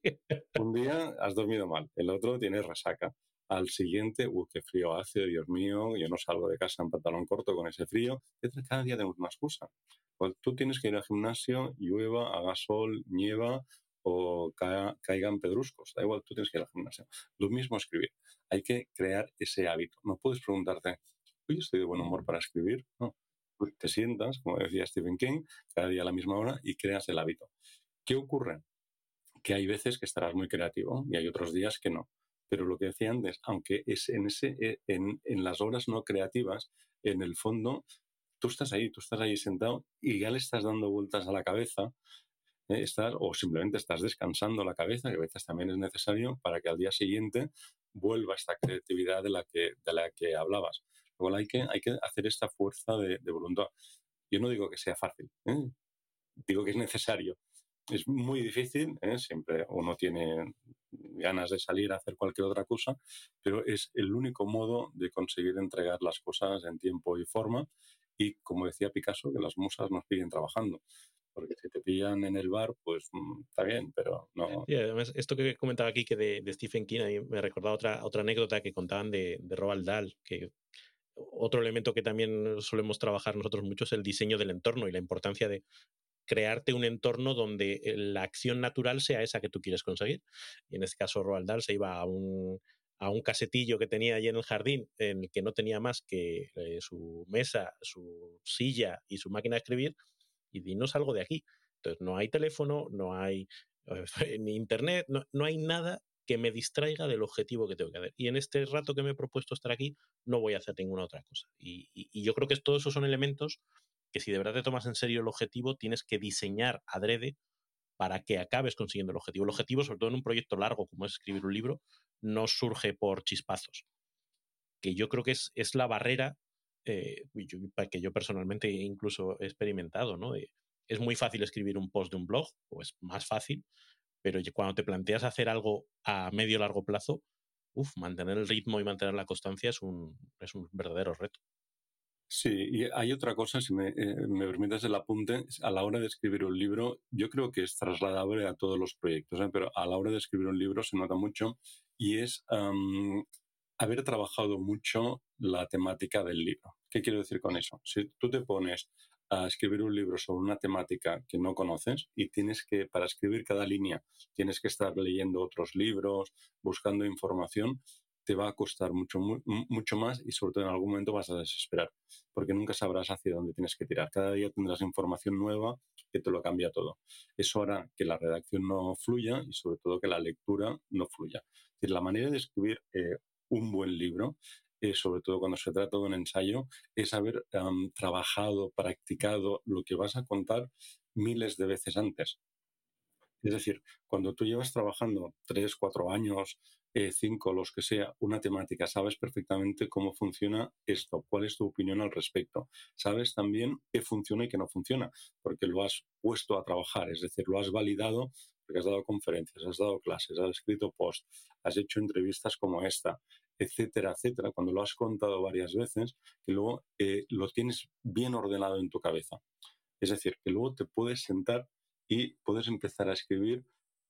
C: Un día has dormido mal, el otro tienes resaca al siguiente, uy, qué frío hace, Dios mío, yo no salgo de casa en pantalón corto con ese frío. Cada día tenemos una excusa. Pues tú tienes que ir al gimnasio, llueva, haga sol, nieva o caigan pedruscos. Da igual, tú tienes que ir al gimnasio. Lo mismo escribir. Hay que crear ese hábito. No puedes preguntarte, oye, estoy de buen humor para escribir. No. te sientas, como decía Stephen King, cada día a la misma hora y creas el hábito. ¿Qué ocurre? Que hay veces que estarás muy creativo y hay otros días que no. Pero lo que decía antes, aunque es en, ese, eh, en, en las horas no creativas, en el fondo, tú estás ahí, tú estás ahí sentado y ya le estás dando vueltas a la cabeza, eh, o simplemente estás descansando la cabeza, que a veces también es necesario para que al día siguiente vuelva esta creatividad de la que, de la que hablabas. Luego hay que, hay que hacer esta fuerza de, voluntad. Yo no digo que sea fácil, ¿eh? digo que es necesario. Es muy difícil, siempre uno tiene ganas de salir a hacer cualquier otra cosa, pero es el único modo de conseguir entregar las cosas en tiempo y forma y, como decía Picasso, que las musas nos siguen trabajando. porque si te pillan en el bar, pues mm, está bien, pero no.
B: Y además, esto que comentaba aquí, que de, Stephen King, me recordaba otra, otra anécdota que contaban de, de Roald Dahl, que otro elemento que también solemos trabajar nosotros mucho es el diseño del entorno y la importancia de crearte un entorno donde eh, la acción natural sea esa que tú quieres conseguir. Y en este caso, Roald Dahl se iba a un, a un casetillo que tenía allí en el jardín, en el que no tenía más que eh, su mesa, su silla y su máquina de escribir, y no salgo de aquí. Entonces, no hay teléfono, no hay [LAUGHS] ni internet, no, hay nada que me distraiga del objetivo que tengo que hacer. Y en este rato que me he propuesto estar aquí, no voy a hacer ninguna otra cosa. Y, y yo creo que todos esos son elementos que si de verdad te tomas en serio el objetivo, tienes que diseñar adrede para que acabes consiguiendo el objetivo. El objetivo, sobre todo en un proyecto largo como es escribir un libro, no surge por chispazos. Que yo creo que es, es la barrera eh, que yo personalmente incluso he experimentado, ¿no? es muy fácil escribir un post de un blog, o es más fácil, pero cuando te planteas hacer algo a medio largo plazo, mantener el ritmo y mantener la constancia es un, es un verdadero reto.
C: Sí, y hay otra cosa, si me, eh, permites el apunte, a la hora de escribir un libro, yo creo que es trasladable a todos los proyectos, ¿eh? pero a la hora de escribir un libro se nota mucho y es haber trabajado mucho la temática del libro. ¿Qué quiero decir con eso? Si tú te pones a escribir un libro sobre una temática que no conoces y tienes que, para escribir cada línea, tienes que estar leyendo otros libros, buscando información, te va a costar mucho, mucho más y sobre todo en algún momento vas a desesperar, porque nunca sabrás hacia dónde tienes que tirar. Cada día tendrás información nueva que te lo cambia todo. Eso hará que la redacción no fluya y sobre todo que la lectura no fluya. Es la manera de escribir eh, un buen libro eh, sobre todo cuando se trata de un ensayo, es haber trabajado, practicado lo que vas a contar miles de veces antes. Es decir, cuando tú llevas trabajando tres, cuatro años, eh, cinco, los que sea, una temática, sabes perfectamente cómo funciona esto, cuál es tu opinión al respecto. Sabes también qué funciona y qué no funciona, porque lo has puesto a trabajar, es decir, lo has validado porque has dado conferencias, has dado clases, has escrito posts, has hecho entrevistas como esta, etcétera, etcétera, cuando lo has contado varias veces, que luego eh, lo tienes bien ordenado en tu cabeza. Es decir, que luego te puedes sentar y puedes empezar a escribir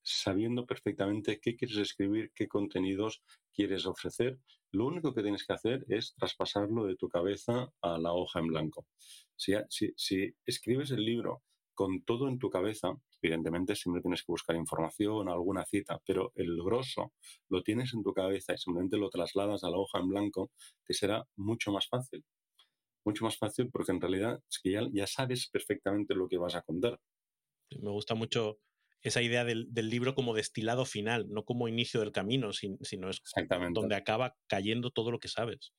C: sabiendo perfectamente qué quieres escribir, qué contenidos quieres ofrecer. Lo único que tienes que hacer es traspasarlo de tu cabeza a la hoja en blanco. Si, si, si escribes el libro con todo en tu cabeza, evidentemente siempre tienes que buscar información, alguna cita, pero el grosso lo tienes en tu cabeza y simplemente lo trasladas a la hoja en blanco, te será mucho más fácil. Mucho más fácil porque en realidad es que ya, sabes perfectamente lo que vas a contar.
B: Me gusta mucho esa idea del, libro como destilado final, no como inicio del camino, sino es donde acaba cayendo todo lo que sabes.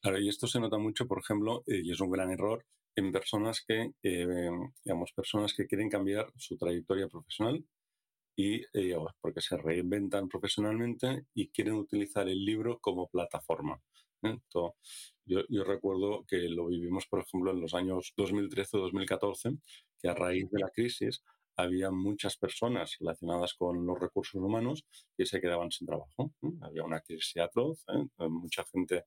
C: Claro, y esto se nota mucho, por ejemplo, eh, y es un gran error, en personas que, eh, digamos, personas que quieren cambiar su trayectoria profesional y eh, porque se reinventan profesionalmente y quieren utilizar el libro como plataforma. ¿eh? yo, yo, recuerdo que lo vivimos, por ejemplo, en los años 2013 o 2014, que a raíz de la crisis había muchas personas relacionadas con los recursos humanos que se quedaban sin trabajo. Había una crisis atroz, mucha gente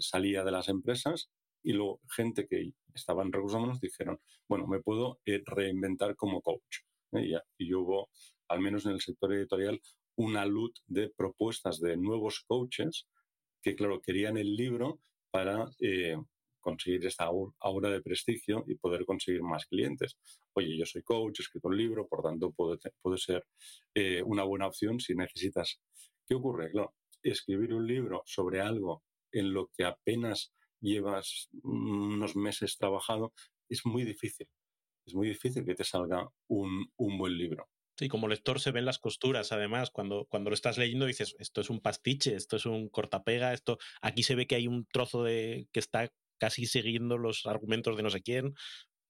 C: salía de las empresas y luego gente que estaba en recursos humanos dijeron, bueno, me puedo eh, reinventar como coach. ¿eh? Y, hubo, al menos en el sector editorial, una luz de propuestas de nuevos coaches que, claro, querían el libro para eh, conseguir esta aura de prestigio y poder conseguir más clientes. Oye, yo soy coach, he escrito un libro, por tanto puede, puede ser una buena opción si necesitas. ¿Qué ocurre? Claro, escribir un libro sobre algo en lo que apenas llevas unos meses trabajado, es muy difícil. Es muy difícil que te salga un, buen libro.
B: Sí, como lector se ven las costuras, además, cuando, cuando lo estás leyendo dices, esto es un pastiche, esto es un cortapega, esto, aquí se ve que hay un trozo de que está casi siguiendo los argumentos de no sé quién,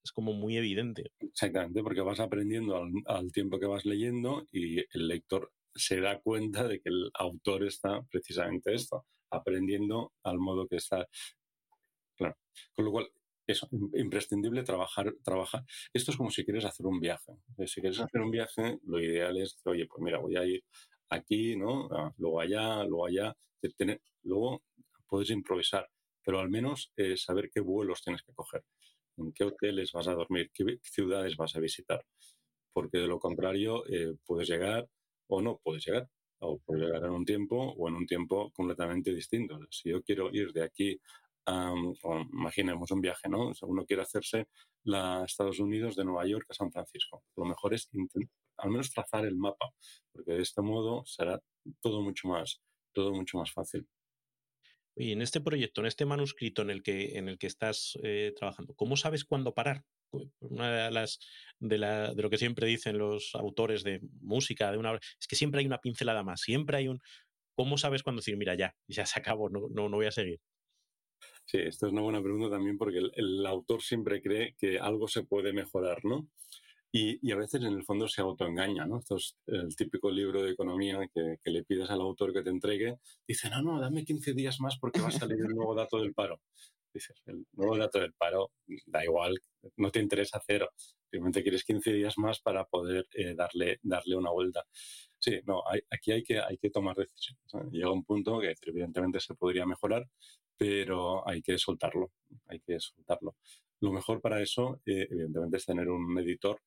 B: es como muy evidente.
C: Exactamente, porque vas aprendiendo al, al, tiempo que vas leyendo y el lector se da cuenta de que el autor está precisamente esto, aprendiendo al modo que está. Claro. Con lo cual, es imprescindible trabajar, trabajar. Esto es como si quieres hacer un viaje. Si quieres hacer un viaje, lo ideal es, oye, pues mira, voy a ir aquí, ¿no? Ah, luego allá, luego allá. Luego puedes improvisar, pero al menos eh, saber qué vuelos tienes que coger. en qué hoteles vas a dormir, qué ciudades vas a visitar, porque de lo contrario eh, puedes llegar o no puedes llegar, o puedes llegar en un tiempo o en un tiempo completamente distinto. Si yo quiero ir de aquí imaginemos un viaje, ¿no? uno quiere hacerse a Estados Unidos de Nueva York a San Francisco. Lo mejor es al menos trazar el mapa, porque de este modo será todo mucho más, todo mucho más fácil.
B: Y en este proyecto, en este manuscrito en el que, en el que estás eh, trabajando, ¿cómo sabes cuándo parar? Una de las de, la, de lo que siempre dicen los autores de música, de una es que siempre hay una pincelada más, siempre hay un. ¿Cómo sabes cuándo decir, mira, ya, ya se acabó, no, no, no voy a seguir?
C: Sí, esta es una buena pregunta también porque el, autor siempre cree que algo se puede mejorar, ¿no? Y, a veces en el fondo se autoengaña, ¿no? Esto es el típico libro de economía que, le pides al autor que te entregue. Dice, no, no, dame 15 días más porque va a salir el nuevo dato del paro. Dices, el nuevo dato del paro, da igual, no te interesa cero. Simplemente quieres 15 días más para poder eh, darle, darle una vuelta. Sí, no, aquí hay que, hay que tomar decisiones. Llega un punto que evidentemente se podría mejorar, pero hay que soltarlo, hay que soltarlo. Lo mejor para eso, eh, evidentemente, es tener un editor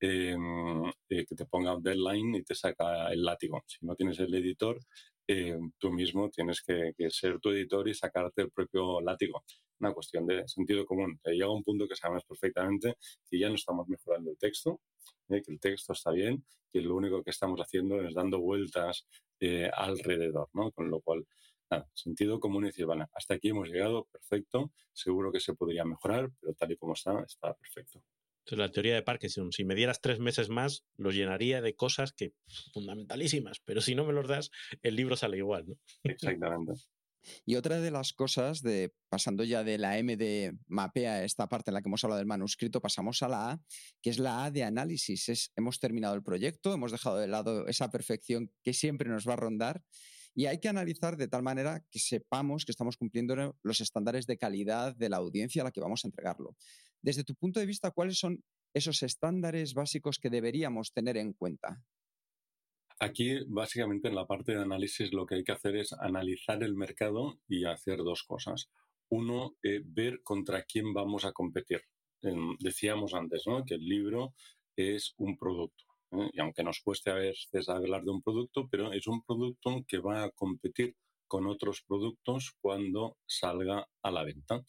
C: em, eh, que te ponga un deadline y te saca el látigo. Si no tienes el editor, em, tú mismo tienes que, ser tu editor y sacarte el propio látigo. Una cuestión de sentido común. llega un punto que sabemos perfectamente que ya no estamos mejorando el texto, eh, que el texto está bien, que lo único que estamos haciendo es dando vueltas alrededor, ¿no? Con lo cual, sentido común y decir, vale, hasta aquí hemos llegado, perfecto, seguro que se podría mejorar, pero tal y como está, está perfecto.
B: Entonces, la teoría de Parkinson, si me dieras tres meses más, los llenaría de cosas que fundamentalísimas, pero si no me los das, el libro sale igual, ¿no?
C: Exactamente.
A: Y otra de las cosas, de, pasando ya de la M de mapea, esta parte en la que hemos hablado del manuscrito, pasamos a la A, que es la A de análisis. Es, hemos terminado el proyecto, hemos dejado de lado esa perfección que siempre nos va a rondar y hay que analizar de tal manera que sepamos que estamos cumpliendo los estándares de calidad de la audiencia a la que vamos a entregarlo. Desde tu punto de vista, ¿cuáles son esos estándares básicos que deberíamos tener en cuenta?
C: Aquí, básicamente, en la parte de análisis, lo que hay que hacer es analizar el mercado y hacer dos cosas. Uno, eh, ver contra quién vamos a competir. decíamos antes ¿no? que el libro es un producto. ¿Eh? y aunque nos cueste a veces hablar de un producto, pero es un producto que va a competir con otros productos cuando salga a la venta.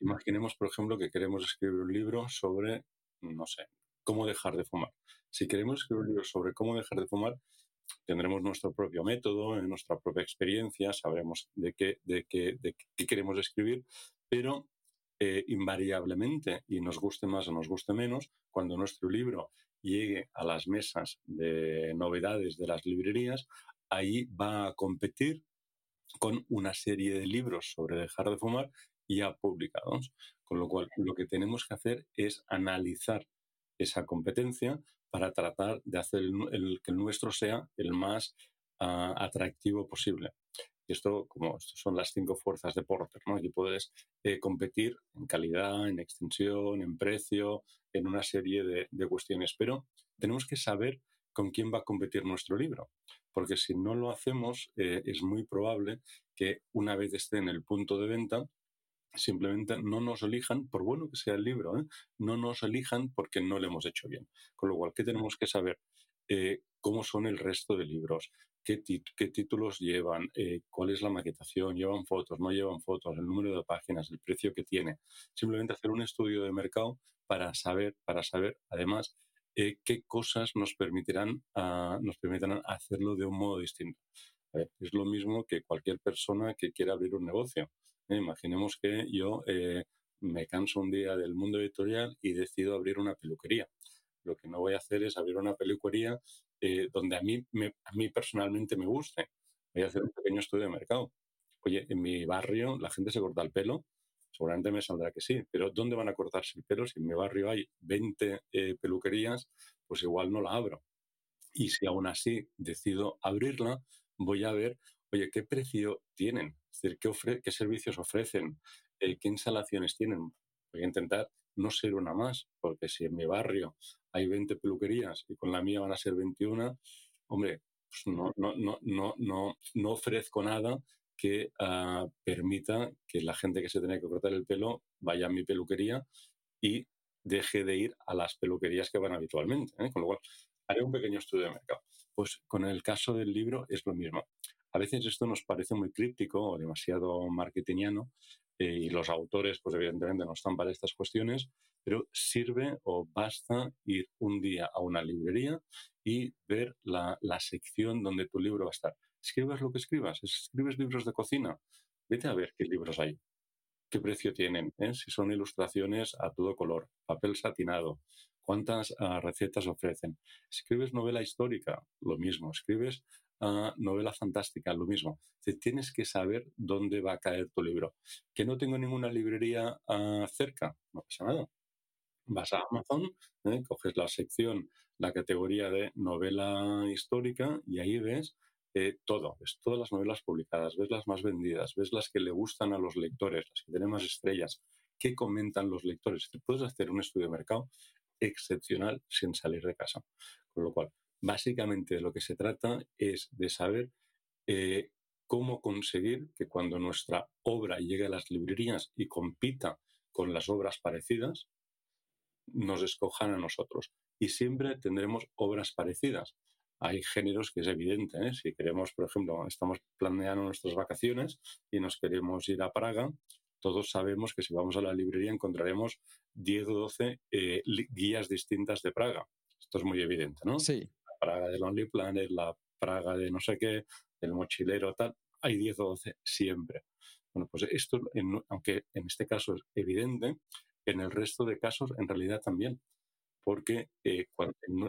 C: Imaginemos, por ejemplo, que queremos escribir un libro sobre, no sé, cómo dejar de fumar. Si queremos escribir un libro sobre cómo dejar de fumar, tendremos nuestro propio método, nuestra propia experiencia, sabremos de qué, de qué, de qué queremos escribir, pero eh, invariablemente, y nos guste más o nos guste menos, cuando nuestro libro llegue a las mesas de novedades de las librerías, ahí va a competir con una serie de libros sobre dejar de fumar ya publicados. Con lo cual, lo que tenemos que hacer es analizar esa competencia para tratar de hacer el, que el nuestro sea el más ah, atractivo posible. Y esto, como son las cinco fuerzas de Porter, ¿no? Aquí puedes eh, competir en calidad, en extensión, en precio, en una serie de, cuestiones. Pero tenemos que saber con quién va a competir nuestro libro. Porque si no lo hacemos, eh, es muy probable que una vez esté en el punto de venta, simplemente no nos elijan, por bueno que sea el libro, ¿eh? no nos elijan porque no lo hemos hecho bien. Con lo cual, ¿qué tenemos que saber? cómo son el resto de libros, qué, títulos llevan, eh, cuál es la maquetación, llevan fotos, no llevan fotos, el número de páginas, el precio que tiene. Simplemente hacer un estudio de mercado para saber, para saber además, eh, qué cosas nos permitirán, ah, nos permitirán hacerlo de un modo distinto. es lo mismo que cualquier persona que quiera abrir un negocio. ¿eh? imaginemos que yo me canso un día del mundo editorial y decido abrir una peluquería. Lo que no voy a hacer es abrir una peluquería eh, donde a mí, a mí personalmente me guste. Voy a hacer un pequeño estudio de mercado. Oye, en mi barrio la gente se corta el pelo, seguramente me saldrá que sí, pero ¿dónde van a cortarse el pelo? Si en mi barrio hay 20 eh, peluquerías, pues igual no la abro. Y si aún así decido abrirla, voy a ver, oye, ¿qué precio tienen? Es decir, ¿qué, qué servicios ofrecen? Eh, ¿Qué instalaciones tienen? Voy a intentar no ser una más, porque si en mi barrio hay 20 peluquerías y con la mía van a ser 21, hombre, pues no, no, no, no, no, no ofrezco nada que ah, permita que la gente que se tiene que cortar el pelo vaya a mi peluquería y deje de ir a las peluquerías que van habitualmente. ¿eh? Con lo cual, haré un pequeño estudio de mercado. Pues con el caso del libro es lo mismo. A veces esto nos parece muy críptico o demasiado marketingiano y los autores, pues evidentemente no están para estas cuestiones, pero sirve o basta ir un día a una librería y ver la, la sección donde tu libro va a estar. Escribas lo que escribas, escribes libros de cocina, vete a ver qué libros hay, qué precio tienen, ¿eh? si son ilustraciones a todo color, papel satinado, cuántas uh, recetas ofrecen. Escribes novela histórica, lo mismo. Escribes novela fantástica, lo mismo. Tienes que saber dónde va a caer tu libro. Que no tengo ninguna librería uh, cerca, no pasa nada. Vas a Amazon, ¿eh? coges la sección, la categoría de novela histórica y ahí ves eh, todo, ves todas las novelas publicadas, ves las más vendidas, ves las que le gustan a los lectores, las que tienen más estrellas, qué comentan los lectores. Te puedes hacer un estudio de mercado excepcional sin salir de casa. Con lo cual, básicamente de lo que se trata es de saber eh, cómo conseguir que cuando nuestra obra llegue a las librerías y compita con las obras parecidas, nos escojan a nosotros. Y siempre tendremos obras parecidas hay géneros que es evidente. ¿eh? Si queremos, por ejemplo, estamos planeando nuestras vacaciones y nos queremos ir a Praga, todos sabemos que si vamos a la librería encontraremos 10 o 12 eh, guías distintas de Praga. Esto es muy evidente, ¿no?
A: Sí.
C: Praga de Lonely Planet, la Praga de no sé qué, el mochilero, tal. Hay 10 o 12 siempre. Bueno, pues esto, aunque en este caso es evidente, en el resto de casos en realidad también porque eh,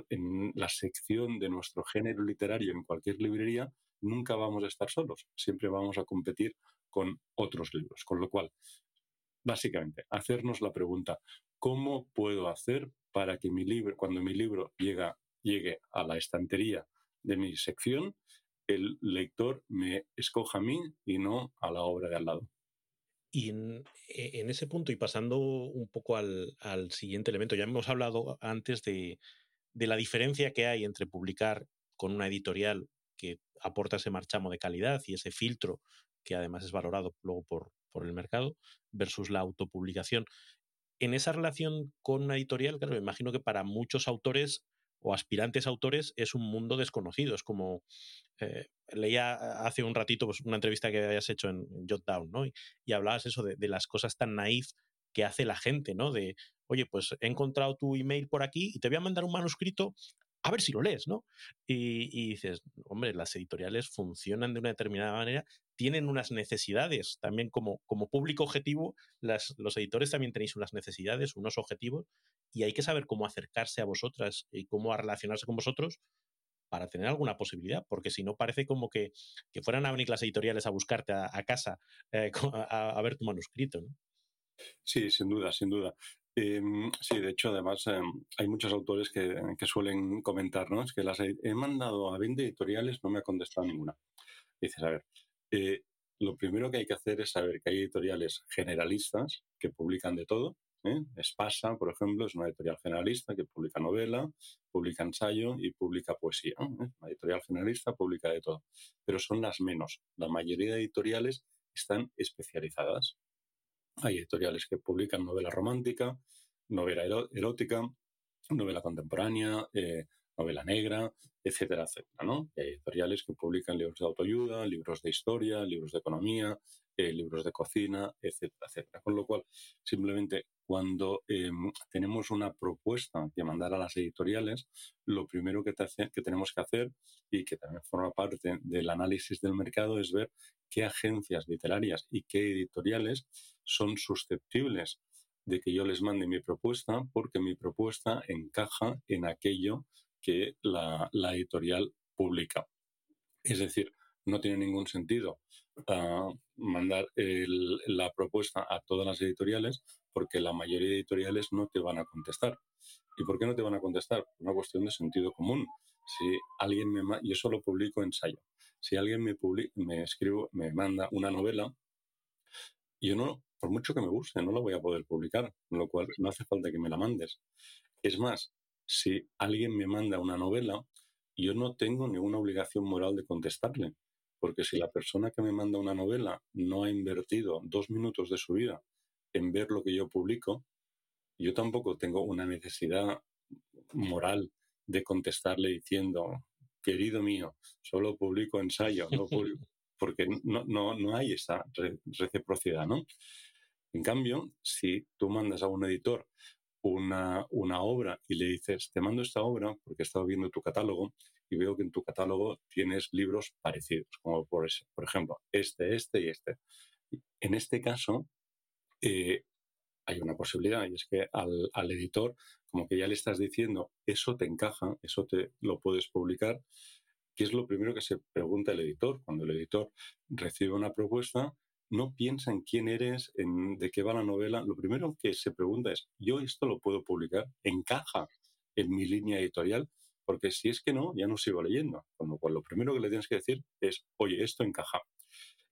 C: en, la sección de nuestro género literario en cualquier librería nunca vamos a estar solos, siempre vamos a competir con otros libros. Con lo cual, básicamente, hacernos la pregunta, ¿cómo puedo hacer para que mi libro, cuando mi libro llega, llegue a la estantería de mi sección, el lector me escoja a mí y no a la obra de al lado?
B: Y e, en, ese punto, y pasando un poco al, siguiente elemento, ya hemos hablado antes de, la diferencia que hay entre publicar con una editorial que aporta ese marchamo de calidad y ese filtro que además es valorado luego por, por el mercado, versus la autopublicación. En esa relación con una editorial, claro, me imagino que para muchos autores o aspirantes autores es un mundo desconocido. Es como eh, leía hace un ratito pues, una entrevista que habías hecho en, Jotdown, ¿no? Y, hablabas eso de, las cosas tan naif que hace la gente, ¿no? De, oye, pues he encontrado tu email por aquí y te voy a mandar un manuscrito a ver si lo lees, ¿no? Y, dices, hombre, las editoriales funcionan de una determinada manera, tienen unas necesidades, también como, como público objetivo, las, los editores también tenéis unas necesidades, unos objetivos, y hay que saber cómo acercarse a vosotras y cómo relacionarse con vosotros para tener alguna posibilidad, porque si no parece como que, que fueran a venir las editoriales a buscarte a, casa eh, [LAUGHS] a, ver tu manuscrito, ¿no?
C: Sí, sin duda, sin duda. Em, sí, de hecho, además, em, hay muchos autores que, suelen comentar, ¿no? Es que las he, mandado a 20 editoriales, no me ha contestado ninguna. dices, a ver, eh, lo primero que hay que hacer es saber que hay editoriales generalistas que publican de todo. ¿eh? Espasa, por ejemplo, es una editorial generalista que publica novela, publica ensayo y publica poesía. Una editorial generalista publica de todo. Pero son las menos. La mayoría de editoriales están especializadas. Hay editoriales que publican novela romántica, novela erótica, novela contemporánea, eh, novela negra, etcétera, etcétera, ¿no? hay editoriales que publican libros de autoayuda, libros de historia, libros de economía, eh, libros de cocina, etcétera, etcétera. Con lo cual, simplemente cuando em, tenemos una propuesta que mandar a las editoriales, lo primero que, que tenemos que hacer y que también forma parte del análisis del mercado es ver qué agencias literarias y qué editoriales son susceptibles de que yo les mande mi propuesta porque mi propuesta encaja en aquello que la, editorial publica. Es decir, no tiene ningún sentido ah, mandar la propuesta a todas las editoriales porque la mayoría de editoriales no te van a contestar. ¿Y por qué no te van a contestar? Una cuestión de sentido común. Si alguien me yo solo publico ensayo. Si alguien me, me escribo, me manda una novela, yo no, por mucho que me guste, no la voy a poder publicar, con lo cual no hace falta que me la mandes. Es más, si alguien me manda una novela, yo no tengo ninguna obligación moral de contestarle, porque si la persona que me manda una novela no ha invertido dos minutos de su vida en ver lo que yo publico, yo tampoco tengo una necesidad moral de contestarle diciendo, querido mío, solo publico ensayo, no [LAUGHS] porque no, no, no hay esa reciprocidad, ¿no? En cambio, si tú mandas a un editor una, una, obra y le dices, te mando esta obra porque he estado viendo tu catálogo y veo que en tu catálogo tienes libros parecidos, como por, por ejemplo, este, este y este. En este caso, eh, hay una posibilidad y es que al, al, editor, como que ya le estás diciendo, eso te encaja, eso te lo puedes publicar, que es lo primero que se pregunta el editor. Cuando el editor recibe una propuesta, no piensa en quién eres, en de qué va la novela. Lo primero que se pregunta es, ¿yo esto lo puedo publicar? ¿Encaja en mi línea editorial? Porque si es que no, ya no sigo leyendo. Con lo cual, lo primero que le tienes que decir es, oye, esto encaja.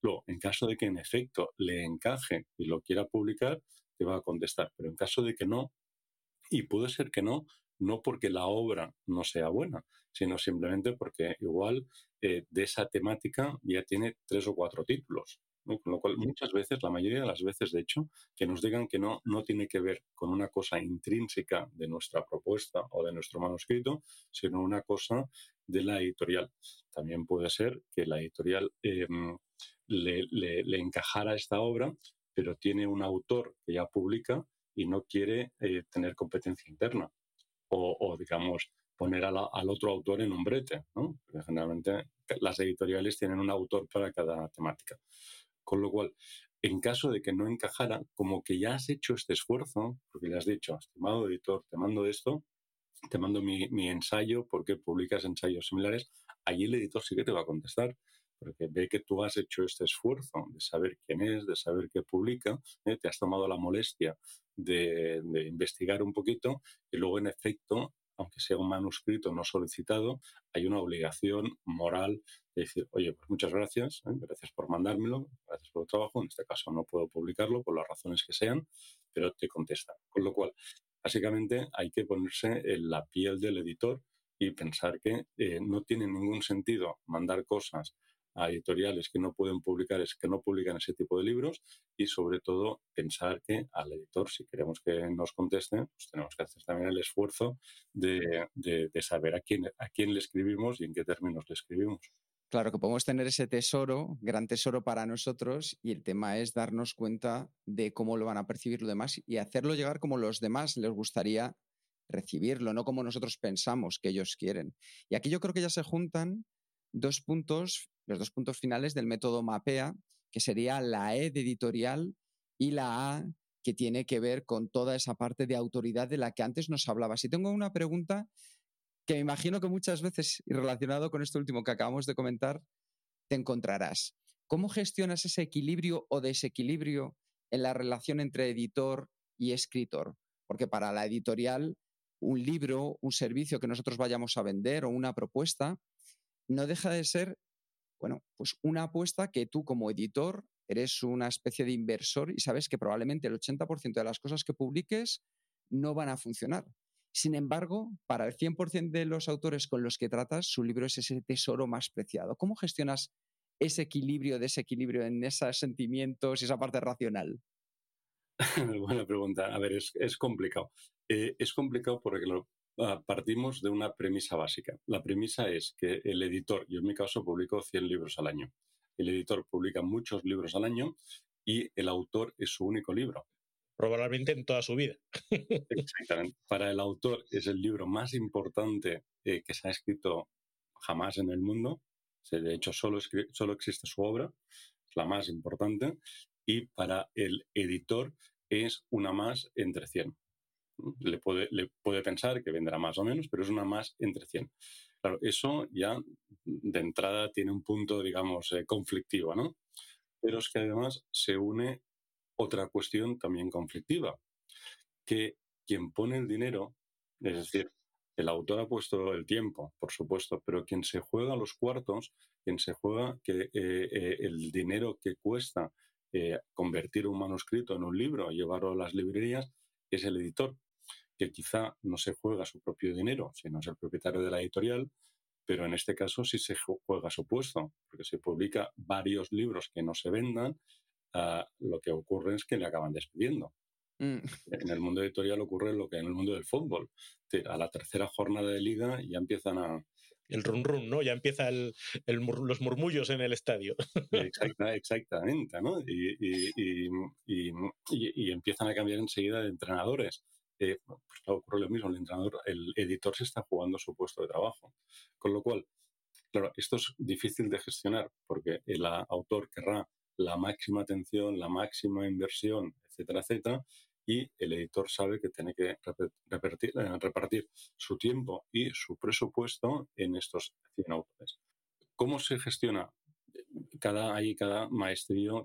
C: Luego, en caso de que en efecto le encaje y lo quiera publicar, te va a contestar. Pero en caso de que no, y puede ser que no, no porque la obra no sea buena, sino simplemente porque igual eh, de esa temática ya tiene tres o cuatro títulos. Con lo cual, muchas veces, la mayoría de las veces, de hecho, que nos digan que no, no tiene que ver con una cosa intrínseca de nuestra propuesta o de nuestro manuscrito, sino una cosa de la editorial. También puede ser que la editorial em, le, le, encajara esta obra, pero tiene un autor que ya publica y no quiere eh, tener competencia interna. O, digamos, poner al otro autor en un brete, ¿no? Porque generalmente las editoriales tienen un autor para cada temática. Con lo cual, en caso de que no encajara, como que ya has hecho este esfuerzo, porque le has dicho, estimado editor, te mando esto, te mando mi, ensayo porque publicas ensayos similares, allí el editor sí que te va a contestar porque ve que tú has hecho este esfuerzo de saber quién es, de saber qué publica, ¿eh? te has tomado la molestia de, investigar un poquito y luego, en efecto, aunque sea un manuscrito no solicitado, hay una obligación moral de decir, oye, pues muchas gracias, ¿eh? gracias por mandármelo, gracias por el trabajo, en este caso no puedo publicarlo por las razones que sean, pero te contesta. Con lo cual, básicamente hay que ponerse en la piel del editor y pensar que eh, no tiene ningún sentido mandar cosas a editoriales que no pueden publicar, es que no publican ese tipo de libros y sobre todo pensar que al editor, si queremos que nos conteste, pues tenemos que hacer también el esfuerzo de, de, saber a quién, a quién le escribimos y en qué términos le escribimos.
A: Claro, que podemos tener ese tesoro, gran tesoro para nosotros, y el tema es darnos cuenta de cómo lo van a percibir los demás y hacerlo llegar como los demás les gustaría recibirlo, no como nosotros pensamos que ellos quieren. Y aquí yo creo que ya se juntan dos puntos los dos puntos finales del método MAPEA, que sería la E de editorial y la A que tiene que ver con toda esa parte de autoridad de la que antes nos hablaba. Si tengo una pregunta que me imagino que muchas veces, y relacionado con esto último que acabamos de comentar, te encontrarás. ¿Cómo gestionas ese equilibrio o desequilibrio en la relación entre editor y escritor? Porque para la editorial, un libro, un servicio que nosotros vayamos a vender o una propuesta, no deja de ser bueno, pues una apuesta que tú como editor eres una especie de inversor y sabes que probablemente el 80% de las cosas que publiques no van a funcionar. Sin embargo, para el 100% de los autores con los que tratas, su libro es ese tesoro más preciado. ¿Cómo gestionas ese equilibrio, desequilibrio en esos sentimientos y esa parte racional? [LAUGHS]
C: Buena pregunta. A ver, es, complicado. Eh, es complicado porque Ah, partimos de una premisa básica. La premisa es que el editor, yo en mi caso publico 100 libros al año, el editor publica muchos libros al año y el autor es su único libro.
B: Probablemente en toda su vida. [LAUGHS]
C: Exactamente. Para el autor es el libro más importante eh, que se ha escrito jamás en el mundo. De hecho, solo, solo existe su obra, es la más importante. Y para el editor es una más entre 100 le puede, le puede pensar que vendrá más o menos, pero es una más entre 100. Claro, eso ya de entrada tiene un punto, digamos, eh, conflictivo, ¿no? Pero es que además se une otra cuestión también conflictiva, que quien pone el dinero, es decir, el autor ha puesto el tiempo, por supuesto, pero quien se juega los cuartos, quien se juega que eh, eh, el dinero que cuesta convertir un manuscrito en un libro, llevarlo a las librerías, es el editor que quizá no se juega su propio dinero, sino es el propietario de la editorial, pero en este caso sí se juega su puesto, porque se publica varios libros que no se vendan, ah, lo que ocurre es que le acaban despidiendo. Mm. En el mundo editorial ocurre lo que en el mundo del fútbol. A la tercera jornada de liga ya empiezan a,
B: el run run, ¿no? Ya empieza el, los murmullos en el estadio.
C: exactamente, ¿no? Y, empiezan a cambiar enseguida de entrenadores. Pues ocurre lo mismo, el entrenador, el editor se está jugando su puesto de trabajo. Con lo cual, claro, esto es difícil de gestionar porque el autor querrá la máxima atención, la máxima inversión, etcétera, etcétera, y el editor sabe que tiene que repartir, eh, repartir su tiempo y su presupuesto en estos 100 autores. ¿Cómo se gestiona? Cada, ahí cada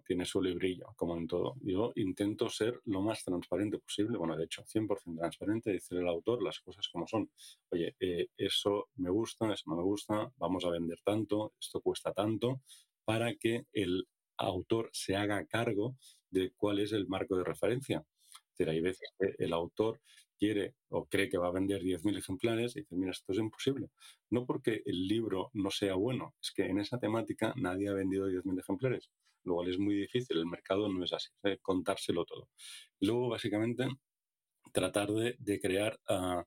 C: tiene su librillo, como en todo. Yo intento ser lo más transparente posible, bueno, de hecho, 100% transparente, decirle al autor las cosas como son. Oye, eh, eso me gusta, eso no me gusta, vamos a vender tanto, esto cuesta tanto, para que el autor se haga cargo de cuál es el marco de referencia hay veces que el autor quiere o cree que va a vender 10.000 ejemplares y dice, mira, esto es imposible. No porque el libro no sea bueno, es que en esa temática nadie ha vendido 10.000 ejemplares, lo cual es muy difícil, el mercado no es así, contárselo todo. luego, básicamente, tratar de, crear ah,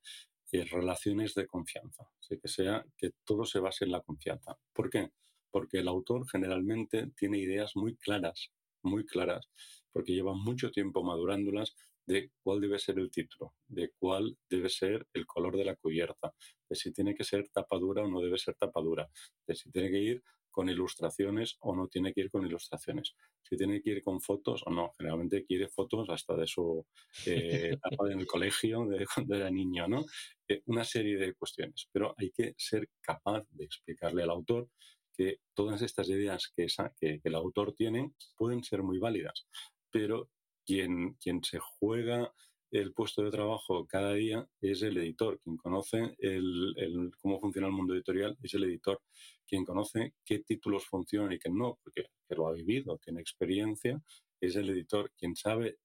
C: eh, relaciones de confianza, que sea que todo se base en la confianza. ¿Por qué? Porque el autor generalmente tiene ideas muy claras, muy claras, porque lleva mucho tiempo madurándolas de cuál debe ser el título, de cuál debe ser el color de la cubierta, de si tiene que ser tapadura o no debe ser tapadura, de si tiene que ir con ilustraciones o no tiene que ir con ilustraciones, si tiene que ir con fotos o no. Generalmente quiere fotos hasta de su eh, [LAUGHS] etapa en el colegio, de cuando era niño, ¿no? Eh, una serie de cuestiones, pero hay que ser capaz de explicarle al autor que todas estas ideas que, que el autor tiene pueden ser muy válidas, pero quien, quien se juega el puesto de trabajo cada día es el editor. Quien conoce el, cómo funciona el mundo editorial es el editor. Quien conoce qué títulos funcionan y qué no, porque lo ha vivido, tiene experiencia, es el editor. Quien sabe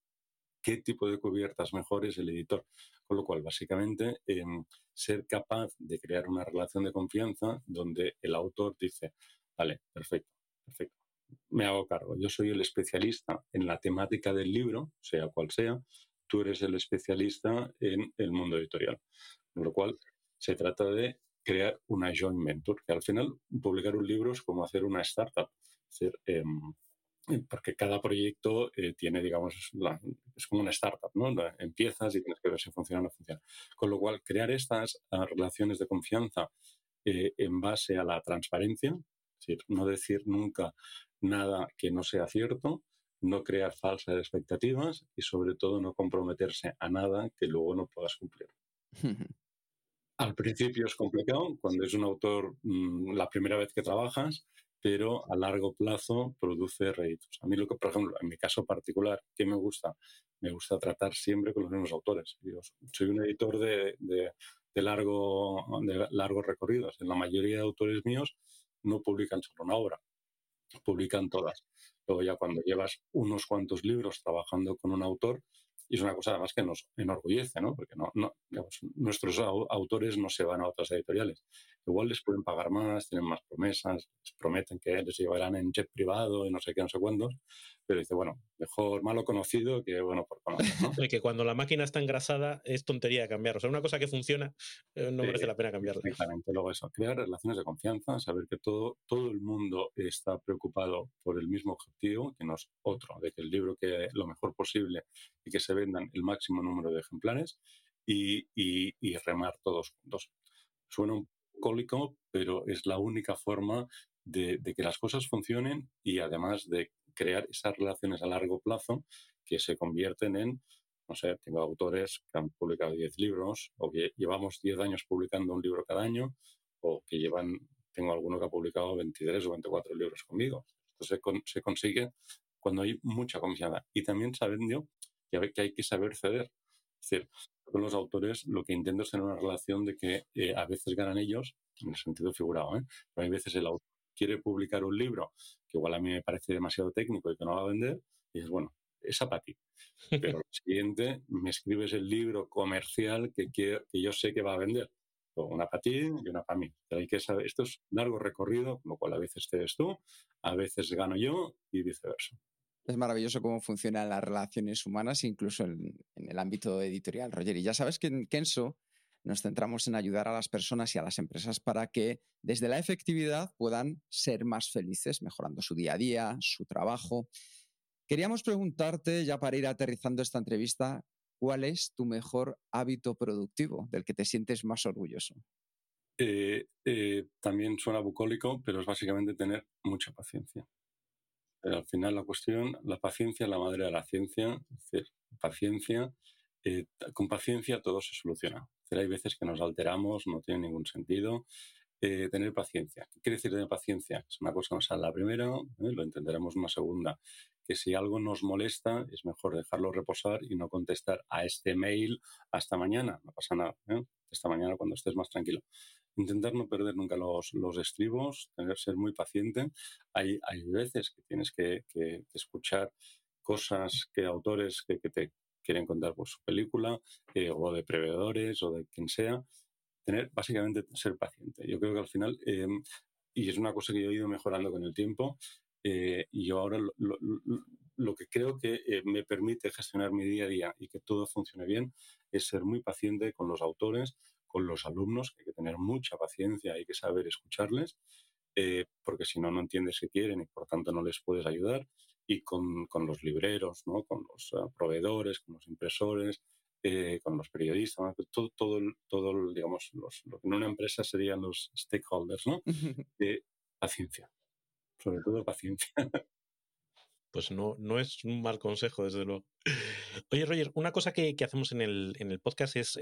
C: qué tipo de cubiertas mejor es el editor. Con lo cual, básicamente, em, ser capaz de crear una relación de confianza donde el autor dice, vale, perfecto, perfecto me hago cargo. Yo soy el especialista en la temática del libro, sea cual sea, tú eres el especialista en el mundo editorial. Con lo cual, se trata de crear una joint venture, que al final publicar un libro es como hacer una startup. Em, porque cada proyecto eh, tiene, digamos, es como una startup, ¿no? Empiezas y tienes que ver si funciona o no funciona. Con lo cual, crear estas ah, relaciones de confianza eh, en base a la transparencia, es decir, no decir nunca nada que no sea cierto, no crear falsas expectativas y sobre todo no comprometerse a nada que luego no puedas cumplir. [LAUGHS] Al principio es complicado, cuando es un autor mm, la primera vez que trabajas, pero a largo plazo produce réditos. A mí, lo que, por ejemplo, en mi caso particular, ¿qué me gusta? Me gusta tratar siempre con los mismos autores. Yo soy un editor de, de, de largo, de largos recorridos. En la mayoría de autores míos no publican solo una obra, publican todas. Luego ya cuando llevas unos cuantos libros trabajando con un autor, y es una cosa además que nos enorgullece, ¿no? Porque no, no nuestros autores no se van a otras editoriales. Igual les pueden pagar más, tienen más promesas, les prometen que les llevarán en jet privado y no sé qué, no sé cuántos, pero dice, bueno, mejor malo conocido que bueno por conocer. ¿no? [LAUGHS]
B: que cuando la máquina está engrasada es tontería cambiar. O sea, una cosa que funciona eh, no merece la pena cambiarla.
C: Exactamente, luego eso, crear relaciones de confianza, saber que todo, todo el mundo está preocupado por el mismo objetivo, que no es otro, de que el libro quede lo mejor posible y que se vendan el máximo número de ejemplares y, y, remar todos juntos. Suena un pero es la única forma de, de, que las cosas funcionen y además de crear esas relaciones a largo plazo que se convierten en, no sé, tengo autores que han publicado 10 libros o que llevamos 10 años publicando un libro cada año o que llevan, tengo alguno que ha publicado 23 o 24 libros conmigo. Esto se, se consigue cuando hay mucha confianza y también sabiendo que hay que saber ceder. Es decir, con los autores lo que intento es tener una relación de que eh, a veces ganan ellos, en el sentido figurado, ¿eh? pero hay veces el autor quiere publicar un libro que igual a mí me parece demasiado técnico y que no va a vender, y dices, bueno, esa para ti. Pero [LAUGHS] lo siguiente, me escribes el libro comercial que, que yo sé que va a vender. Una para ti y una para mí. Pero hay que saber, esto es largo recorrido, con lo cual a veces te ves tú, a veces gano yo y viceversa.
A: Es maravilloso cómo funcionan las relaciones humanas, incluso en, el ámbito editorial, Roger. Y ya sabes que en Kenso nos centramos en ayudar a las personas y a las empresas para que desde la efectividad puedan ser más felices, mejorando su día a día, su trabajo. Queríamos preguntarte, ya para ir aterrizando esta entrevista, ¿cuál es tu mejor hábito productivo del que te sientes más orgulloso?
C: Eh, eh, también suena bucólico, pero es básicamente tener mucha paciencia. Al final la cuestión, la paciencia es la madre de la ciencia, paciencia, eh, con paciencia todo se soluciona. hay veces que nos alteramos, no tiene ningún sentido. Eh, tener paciencia. ¿Qué quiere decir tener paciencia? Es una cosa que nos sale la primera, ¿eh? lo entenderemos una segunda. Que si algo nos molesta, es mejor dejarlo reposar y no contestar a este mail hasta mañana. No pasa nada. Esta mañana cuando estés más tranquilo intentar no perder nunca los, los estribos, tener, ser muy paciente. Hay, hay veces que tienes que, escuchar cosas que autores que, te quieren contar por su película, eh, o de prevedores, o de quien sea. Tener, básicamente, ser paciente. Yo creo que al final, em, y es una cosa que yo he ido mejorando con el tiempo, eh, y yo ahora lo, lo, que creo que eh, me permite gestionar mi día a día y que todo funcione bien es ser muy paciente con los autores, con los alumnos, que hay que tener mucha paciencia, hay que saber escucharles, eh, porque si no, no entiendes qué quieren y por tanto no les puedes ayudar. Y con, con los libreros, ¿no? con los uh, proveedores, con los impresores, eh, con los periodistas, todo, todo, todo digamos, los, lo que en una empresa serían los stakeholders, ¿no? [LAUGHS] Eh, paciencia, sobre todo paciencia. [LAUGHS]
B: Pues no, no es un mal consejo, desde luego. Oye, Roger, una cosa que, que hacemos en el, en el podcast es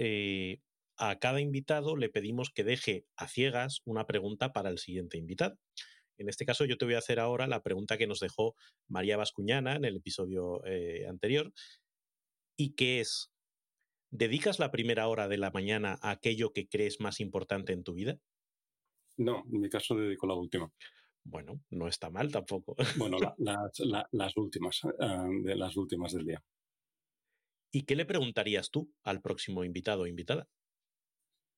B: a cada invitado le pedimos que deje a ciegas una pregunta para el siguiente invitado. En este caso, yo te voy a hacer ahora la pregunta que nos dejó María Vascuñana en el episodio eh, anterior, y que es, ¿dedicas la primera hora de la mañana a aquello que crees más importante en tu vida?
C: No, en mi caso dedico la última.
B: Bueno, no está mal tampoco.
C: Bueno, [LAUGHS] las, últimas, de las últimas del día.
B: ¿Y qué le preguntarías tú al próximo invitado o invitada?